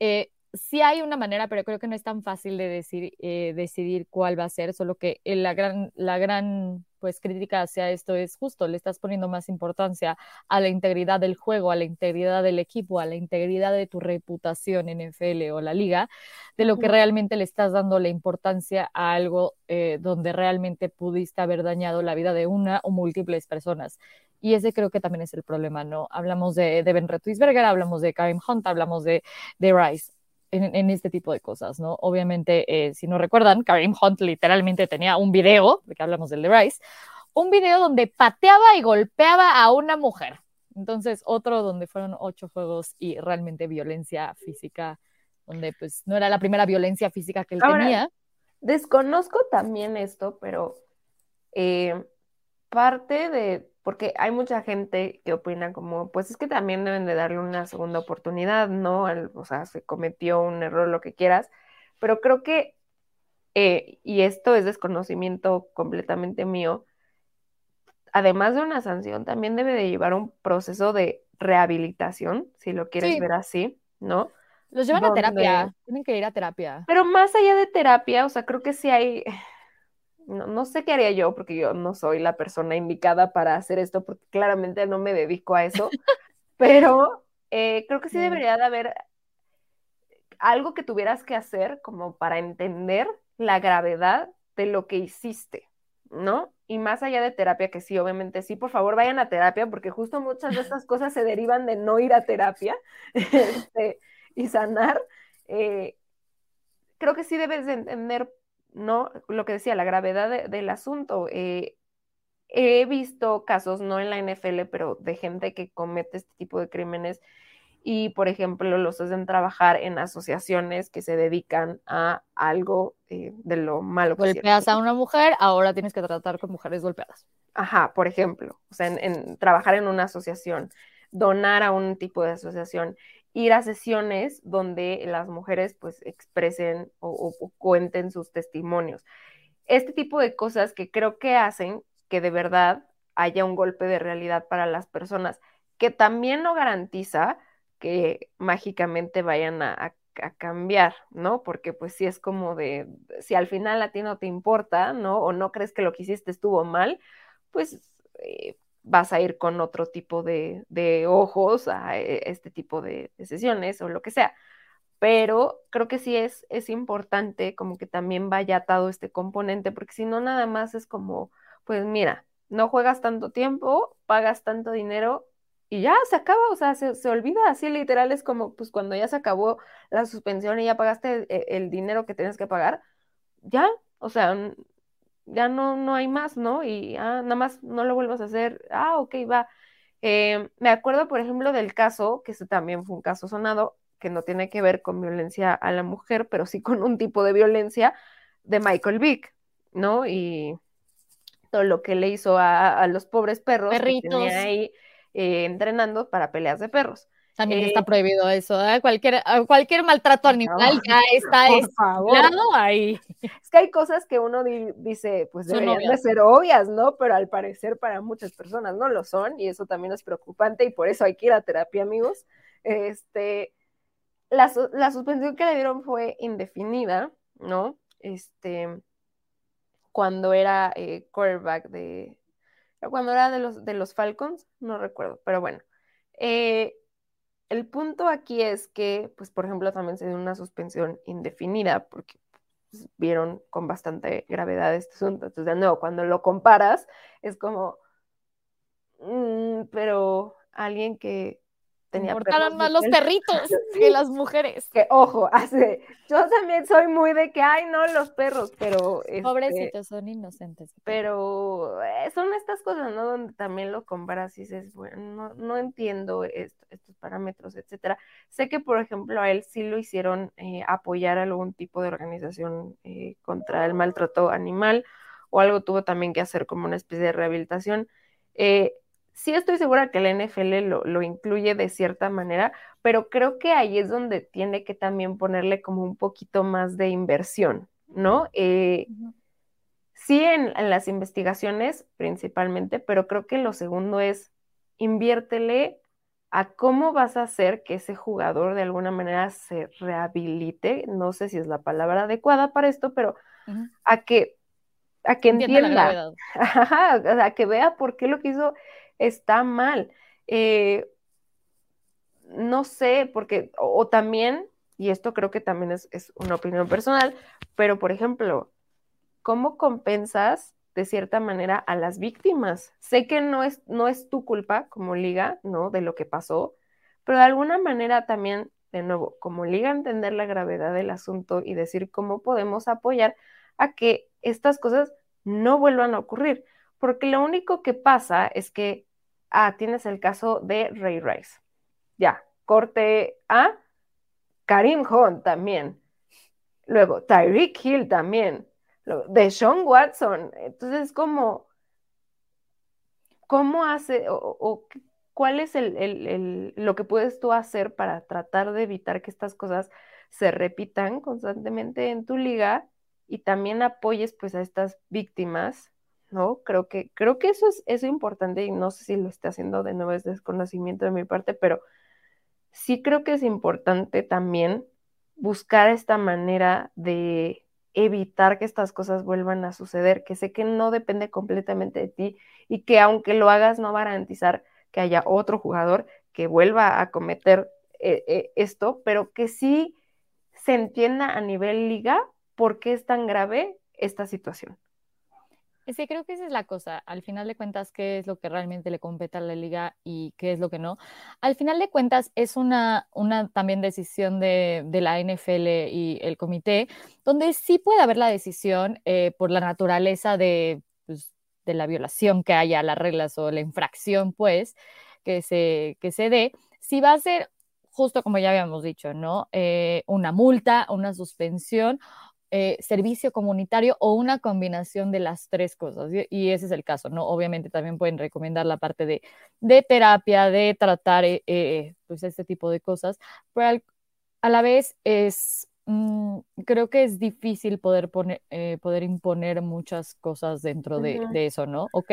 S1: eh, sí hay una manera, pero creo que no es tan fácil de decir, eh, decidir cuál va a ser, solo que la gran, la gran pues crítica hacia esto es justo, le estás poniendo más importancia a la integridad del juego, a la integridad del equipo, a la integridad de tu reputación en NFL o la liga, de lo que realmente le estás dando la importancia a algo eh, donde realmente pudiste haber dañado la vida de una o múltiples personas. Y ese creo que también es el problema, ¿no? Hablamos de, de Ben hablamos de Karim Hunt, hablamos de, de Rice en, este tipo de cosas, ¿no? Obviamente, eh, si no recuerdan, Karim Hunt literalmente tenía un video, de que hablamos del de Rice, un video donde pateaba y golpeaba a una mujer. Entonces, otro donde fueron ocho juegos y realmente violencia física, donde pues no era la primera violencia física que él tenía.
S2: Desconozco también esto, pero eh, parte de, porque hay mucha gente que opina como, pues es que también deben de darle una segunda oportunidad, ¿no? o sea, se cometió un error, lo que quieras, pero creo que, eh, y esto es desconocimiento completamente mío, además de una sanción, también debe de llevar un proceso de rehabilitación, si lo quieres ver así, ¿no?
S1: Los llevan a terapia, tienen que ir a terapia.
S2: Pero más allá de terapia, o sea, creo que sí hay, no, sé qué haría yo, porque yo no soy la persona indicada para hacer esto, porque claramente no me dedico a eso, pero eh, creo que sí debería de haber algo que tuvieras que hacer como para entender la gravedad de lo que hiciste, ¿no? Y más allá de terapia, que sí, obviamente sí, por favor vayan a terapia, porque justo muchas de estas cosas se derivan de no ir a terapia este, y sanar. Eh, creo que sí debes de entender ¿no? Lo que decía, la gravedad del asunto. Eh, he visto casos, no en la NFL, pero de gente que comete este tipo de crímenes y, por ejemplo, los hacen trabajar en asociaciones que se dedican a algo eh, de lo malo
S1: que Golpeas a una mujer, ahora tienes que tratar con mujeres golpeadas.
S2: Ajá, por ejemplo, o sea, en trabajar en una asociación, donar a un tipo de asociación ir a sesiones donde las mujeres pues expresen o, cuenten sus testimonios. Este tipo de cosas que creo que hacen que de verdad haya un golpe de realidad para las personas, que también no garantiza que mágicamente vayan a, cambiar, ¿no? Porque pues si es como de, si al final a ti no te importa, ¿no? O no crees que lo que hiciste estuvo mal, pues eh, vas a ir con otro tipo de, ojos a e, este tipo de, sesiones o lo que sea. Pero creo que sí es, es importante como que también vaya atado este componente, porque si no, nada más es como, pues mira, no juegas tanto tiempo, pagas tanto dinero y ya se acaba, o sea, se, olvida, así literal es como, pues cuando ya se acabó la suspensión y ya pagaste el, el dinero que tienes que pagar, ya, o sea, ya no, no hay más, ¿no? Y ah, nada más no lo vuelvas a hacer, ah, ok, va. Eh, me acuerdo, por ejemplo, del caso, que ese también fue un caso sonado, que no tiene que ver con violencia a la mujer, pero sí con un tipo de violencia de Michael Vick, ¿no? Y todo lo que le hizo a, los pobres perros que tenía ahí eh, entrenando para peleas de perros.
S1: También está eh, prohibido eso, ¿eh? cualquier, cualquier maltrato animal ya está estipulado ahí.
S2: Es que hay cosas que uno dice, pues deberían de ser obvias, ¿no? Pero al parecer para muchas personas no lo son y eso también es preocupante y por eso hay que ir a terapia, amigos. Este, la, la suspensión que le dieron fue indefinida, ¿no? Este, cuando era eh, quarterback de, cuando era de los, de los Falcons, no recuerdo, pero bueno. Eh, el punto aquí es que, pues, por ejemplo, también se dio una suspensión indefinida porque pues, vieron con bastante gravedad este asunto. Entonces, de nuevo, cuando lo comparas, es como, mm, pero alguien que
S1: tenía Importaban más los perritos que las mujeres.
S2: Que ojo, hace, yo también soy muy de que, ay, no, los perros, pero...
S1: Este, Pobrecitos, son inocentes.
S2: Pero eh, son estas cosas, ¿no? Donde también lo comparas y dices, bueno, no, entiendo estos parámetros, etcétera. Sé que, por ejemplo, a él sí lo hicieron eh, apoyar a algún tipo de organización eh, contra el maltrato animal o algo tuvo también que hacer como una especie de rehabilitación. Eh, sí estoy segura que la NFL lo, incluye de cierta manera, pero creo que ahí es donde tiene que también ponerle como un poquito más de inversión, ¿no? Eh, sí en, las investigaciones principalmente, pero creo que lo segundo es inviértele a cómo vas a hacer que ese jugador de alguna manera se rehabilite, no sé si es la palabra adecuada para esto, pero a que a que entienda, a que vea por qué lo que hizo está mal. Eh, no sé, porque, o, también, y esto creo que también es, es, una opinión personal, pero por ejemplo, ¿cómo compensas de cierta manera a las víctimas? Sé que no es, no es tu culpa como liga, ¿no? De lo que pasó, pero de alguna manera también, de nuevo, como liga, entender la gravedad del asunto y decir cómo podemos apoyar a que estas cosas no vuelvan a ocurrir, porque lo único que pasa es que, ah, tienes el caso de Ray Rice. Ya, corte A, Karim Hunt también. Luego, Tyreek Hill también. de Sean Watson. Entonces, ¿cómo, cómo hace o, cuál es el, lo que puedes tú hacer para tratar de evitar que estas cosas se repitan constantemente en tu liga y también apoyes pues a estas víctimas, ¿no? Creo que, creo que eso es, importante y no sé si lo esté haciendo de nuevo es desconocimiento de mi parte, pero sí creo que es importante también buscar esta manera de evitar que estas cosas vuelvan a suceder, que sé que no depende completamente de ti y que aunque lo hagas no va a garantizar que haya otro jugador que vuelva a cometer eh, eh, esto, pero que sí se entienda a nivel liga por qué es tan grave esta situación.
S1: Sí, creo que esa es la cosa. Al final de cuentas, ¿qué es lo que realmente le compete a la liga y qué es lo que no? Al final de cuentas, es una, una también decisión de, la NFL y el comité, donde sí puede haber la decisión eh, por la naturaleza de, pues, de la violación que haya las reglas o la infracción, pues, que se, que se dé, si va a ser justo como ya habíamos dicho, ¿no? Eh, una multa, una suspensión eh, servicio comunitario o una combinación de las tres cosas. Y, ese es el caso, ¿no? Obviamente también pueden recomendar la parte de, de terapia, de tratar eh, eh, pues este tipo de cosas, pero a la vez es creo que es difícil poder, poner, eh, poder imponer muchas cosas dentro de, eso, ¿no? Ok,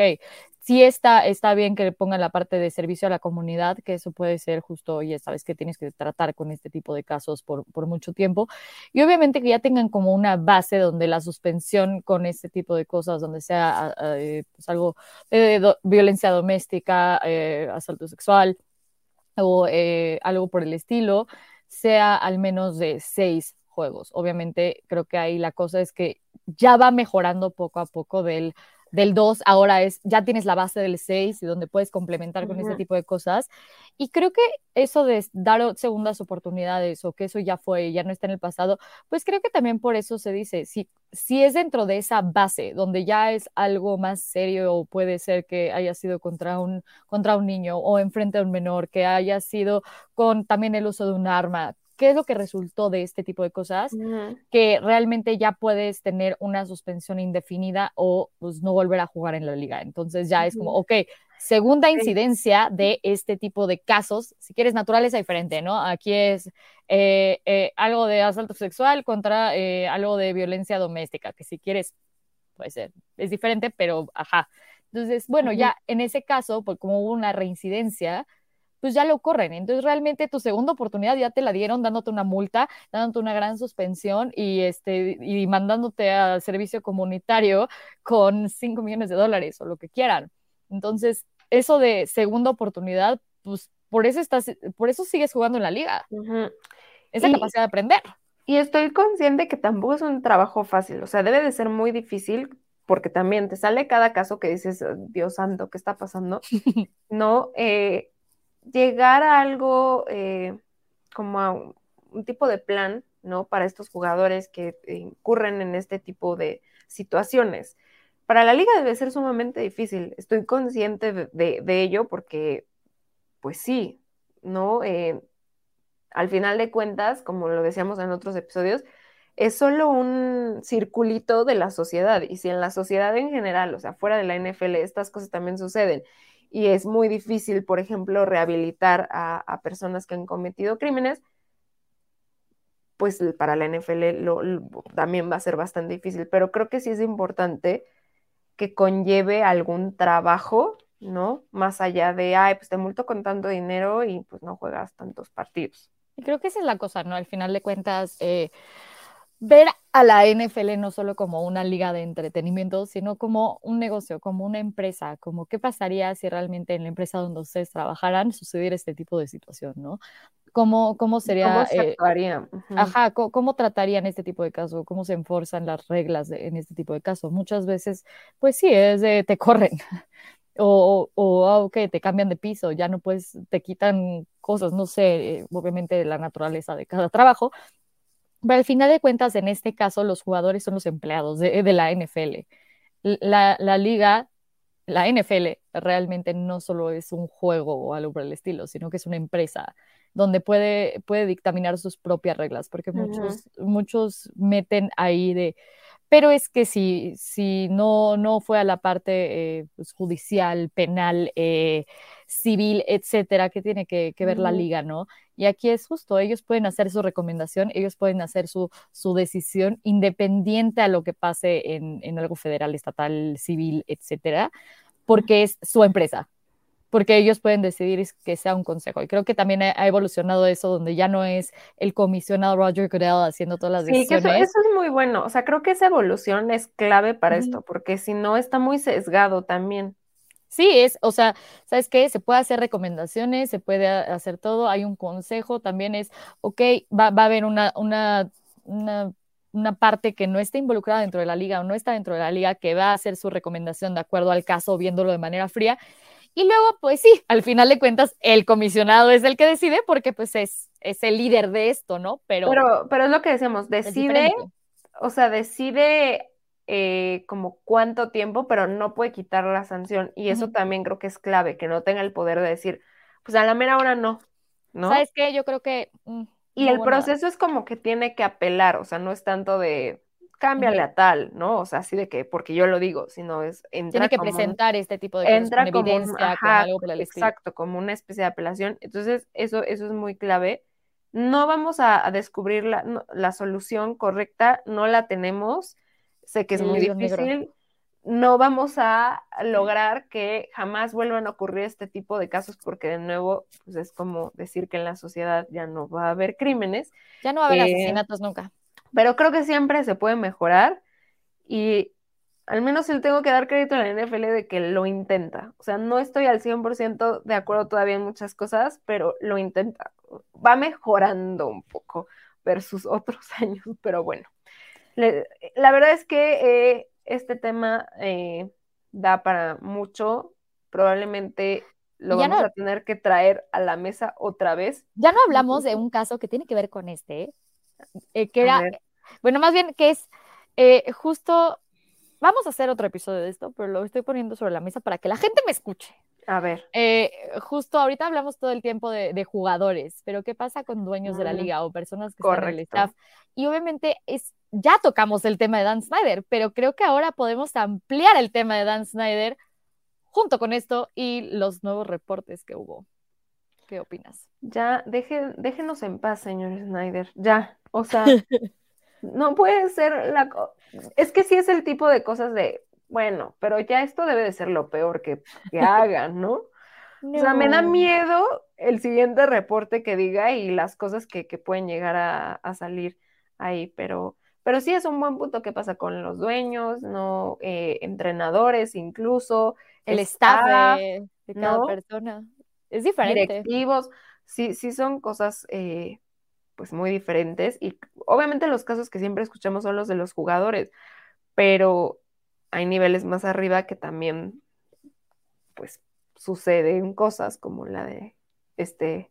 S1: sí está, está bien que pongan la parte de servicio a la comunidad, que eso puede ser justo, ya sabes que tienes que tratar con este tipo de casos por, por mucho tiempo. Y obviamente que ya tengan como una base donde la suspensión con este tipo de cosas, donde sea eh, pues algo de, violencia doméstica, eh, asalto sexual o algo por el estilo, sea al menos de seis juegos. Obviamente creo que ahí la cosa es que ya va mejorando poco a poco del, del 2, ahora es, ya tienes la base del 6 y donde puedes complementar con ese tipo de cosas. Y creo que eso de dar segundas oportunidades o que eso ya fue, ya no está en el pasado, pues creo que también por eso se dice, si, si es dentro de esa base donde ya es algo más serio o puede ser que haya sido contra un, contra un niño o enfrente a un menor, que haya sido con también el uso de un arma, qué es lo que resultó de este tipo de cosas, que realmente ya puedes tener una suspensión indefinida o pues, no volver a jugar en la liga. Entonces ya es como, ok, segunda incidencia de este tipo de casos, si quieres naturaleza diferente, ¿no? Aquí es eh, eh, algo de asalto sexual contra eh, algo de violencia doméstica, que si quieres, puede ser, es diferente, pero ajá. Entonces, bueno, ya en ese caso, pues como hubo una reincidencia, pues ya lo corren. Entonces realmente tu segunda oportunidad ya te la dieron dándote una multa, dándote una gran suspensión y, este, y mandándote al servicio comunitario con 5 millones de dólares o lo que quieran. Entonces, eso de segunda oportunidad, pues por eso, estás, por eso sigues jugando en la liga. Esa capacidad de aprender.
S2: Y estoy consciente que tampoco es un trabajo fácil, o sea, debe de ser muy difícil porque también te sale cada caso que dices, Dios santo, ¿qué está pasando? no, eh, llegar a algo eh, como a un, tipo de plan, ¿no? Para estos jugadores que incurren en este tipo de situaciones. Para la liga debe ser sumamente difícil. Estoy consciente de, ello porque, pues sí, ¿no? Eh, al final de cuentas, como lo decíamos en otros episodios, es solo un circulito de la sociedad. Y si en la sociedad en general, o sea, fuera de la NFL, estas cosas también suceden y es muy difícil, por ejemplo, rehabilitar a, personas que han cometido crímenes, pues para la NFL también va a ser bastante difícil, pero creo que sí es importante que conlleve algún trabajo, ¿no? Más allá de, ay, pues te multo con tanto dinero y pues no juegas tantos partidos.
S1: Y creo que esa es la cosa, ¿no? Al final de cuentas, eh, ver a la NFL no solo como una liga de entretenimiento, sino como un negocio, como una empresa, como qué pasaría si realmente en la empresa donde ustedes trabajaran sucediera este tipo de situación, ¿no? ¿Cómo, cómo sería?
S2: ¿Cómo se actuaría?
S1: Ajá, ¿cómo, tratarían este tipo de caso? ¿Cómo se enforzan las reglas en este tipo de caso? Muchas veces, pues sí, es de te corren. O, o, ah, ok, te cambian de piso, ya no puedes, te quitan cosas, no sé, eh, obviamente la naturaleza de cada trabajo, pero al final de cuentas, en este caso, los jugadores son los empleados de, la NFL. La, la, liga, la NFL, realmente no solo es un juego o algo por el estilo, sino que es una empresa donde puede, puede dictaminar sus propias reglas, porque muchos, muchos meten ahí de, pero es que si, si no, no fue a la parte eh, pues, judicial, penal, eh, civil, etcétera, que tiene que, ver la liga, ¿no? Y aquí es justo, ellos pueden hacer su recomendación, ellos pueden hacer su, su decisión independiente a lo que pase en, en algo federal, estatal, civil, etcétera, porque es su empresa, porque ellos pueden decidir que sea un consejo. Y creo que también ha evolucionado eso, donde ya no es el comisionado Roger Goodell haciendo todas las decisiones.
S2: Sí, eso, es muy bueno. O sea, creo que esa evolución es clave para esto, porque si no está muy sesgado también.
S1: Sí, es, o sea, ¿sabes qué? Se puede hacer recomendaciones, se puede hacer todo, hay un consejo, también es, ok, va, va a haber una, una, una una parte que no está involucrada dentro de la liga o no está dentro de la liga que va a hacer su recomendación de acuerdo al caso, viéndolo de manera fría, y luego, pues sí, al final de cuentas, el comisionado es el que decide porque pues es, es el líder de esto, ¿no?
S2: Pero, pero, pero es lo que decíamos, decide, o sea, decide eh, como cuánto tiempo, pero no puede quitar la sanción. Y eso también creo que es clave, que no tenga el poder de decir, pues a la mera hora no, ¿no?
S1: ¿Sabes qué? Yo creo que... Mm,
S2: y el proceso es como que tiene que apelar, o sea, no es tanto de cámbiale a tal, ¿no? O sea, así de que, porque yo lo digo, sino es...
S1: Tiene que presentar este tipo de cosas entra con evidencia, con algo por el
S2: Exacto, como una especie de apelación. Entonces, eso, eso es muy clave. No vamos a, descubrir la, la, solución correcta, no la tenemos, sé que es muy difícil, no vamos a lograr que jamás vuelvan a ocurrir este tipo de casos porque de nuevo pues es como decir que en la sociedad ya no va a haber crímenes.
S1: Ya no va a haber eh, asesinatos nunca
S2: pero creo que siempre se puede mejorar y al menos le tengo que dar crédito a la NFL de que lo intenta. O sea, no estoy al 100% de acuerdo todavía en muchas cosas, pero lo intenta. Va mejorando un poco versus otros años, pero bueno. La verdad es que eh, este tema eh, da para mucho. Probablemente lo vamos a tener que traer a la mesa otra vez.
S1: Ya no hablamos de un caso que tiene que ver con este, eh, que era, bueno, más bien que es eh, justo, vamos a hacer otro episodio de esto, pero lo estoy poniendo sobre la mesa para que la gente me escuche.
S2: A ver.
S1: Eh, justo ahorita hablamos todo el tiempo de, jugadores, pero ¿qué pasa con dueños de la mm, liga o personas que están en el staff? Y obviamente es, ya tocamos el tema de Dan Snyder, pero creo que ahora podemos ampliar el tema de Dan Snyder junto con esto y los nuevos reportes que hubo. ¿Qué opinas?
S2: Ya, deje, déjenos en paz, señor Snyder. Ya, o sea, no puede ser la... Es que sí es el tipo de cosas de, bueno, pero ya esto debe de ser lo peor que, que hagan, ¿no? O sea, me da miedo el siguiente reporte que diga y las cosas que, pueden llegar a, salir ahí, pero, pero sí es un buen punto que pasa con los dueños, ¿no? Eh, entrenadores incluso.
S1: El staff, de, cada persona. Es diferente.
S2: Directivos, sí, sí son cosas eh, pues muy diferentes y obviamente los casos que siempre escuchamos son los de los jugadores, pero hay niveles más arriba que también pues suceden cosas como la de este,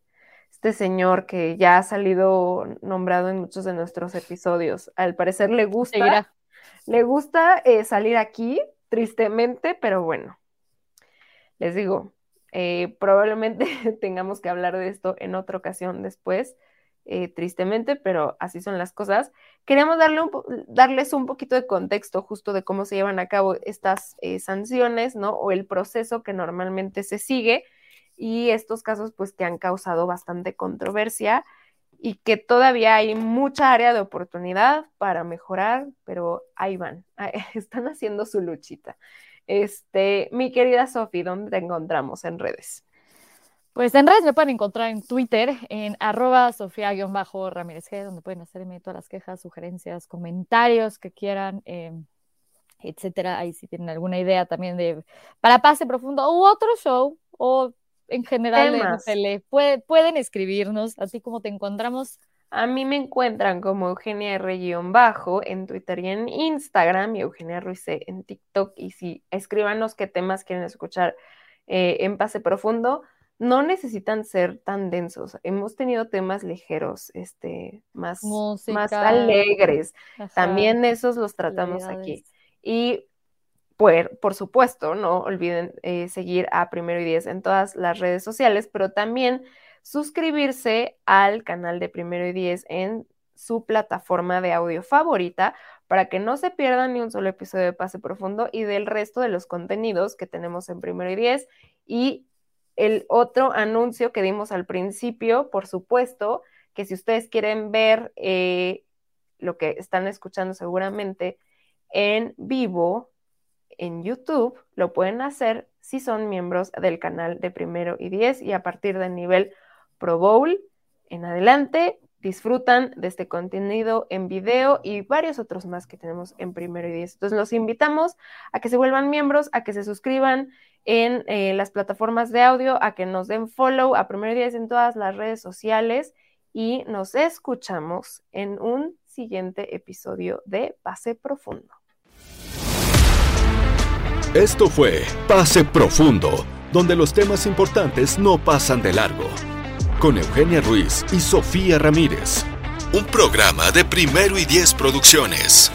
S2: este señor que ya ha salido nombrado en muchos de nuestros episodios. Al parecer le gusta, le gusta eh, salir aquí, tristemente, pero bueno, les digo, eh, probablemente tengamos que hablar de esto en otra ocasión después, eh, tristemente, pero así son las cosas. Queremos darle darles un poquito de contexto justo de cómo se llevan a cabo estas sanciones, ¿no? O el proceso que normalmente se sigue y estos casos pues que han causado bastante controversia y que todavía hay mucha área de oportunidad para mejorar, pero ahí van, están haciendo su luchita. Este, mi querida Sofi, ¿dónde te encontramos en redes?
S1: Pues en redes me pueden encontrar en Twitter, en arroba sofía-ramírez G, donde pueden hacerme todas las quejas, sugerencias, comentarios que quieran, eh, etcétera. Ahí si tienen alguna idea también de para pase profundo u otro show o en general en tele, pueden escribirnos, así como te encontramos.
S2: A mí me encuentran como Eugenia R-bajo en Twitter y en Instagram y Eugenia Ruiz en TikTok. Y si escríbanos qué temas quieren escuchar eh, en Pase Profundo no necesitan ser tan densos. Hemos tenido temas ligeros, este, más, más alegres. También esos los tratamos aquí. Y por, por, supuesto, no olviden eh, seguir a Primero y Diez en todas las redes sociales, pero también suscribirse al canal de Primero y Diez en su plataforma de audio favorita para que no se pierdan ni un solo episodio de Pase Profundo y del resto de los contenidos que tenemos en Primero y Diez. Y el otro anuncio que dimos al principio, por supuesto, que si ustedes quieren ver eh, lo que están escuchando seguramente en vivo en YouTube, lo pueden hacer si son miembros del canal de primero y diez y a partir del nivel Pro Bowl en adelante disfrutan de este contenido en video y varios otros más que tenemos en primero y diez. Entonces los invitamos a que se vuelvan miembros, a que se suscriban en eh, las plataformas de audio, a que nos den follow a Primero Días en todas las redes sociales y nos escuchamos en un siguiente episodio de Pase Profundo.
S3: Esto fue Pase Profundo, donde los temas importantes no pasan de largo, con Eugenia Ruiz y Sofía Ramírez. Un programa de Primero y Diez Producciones.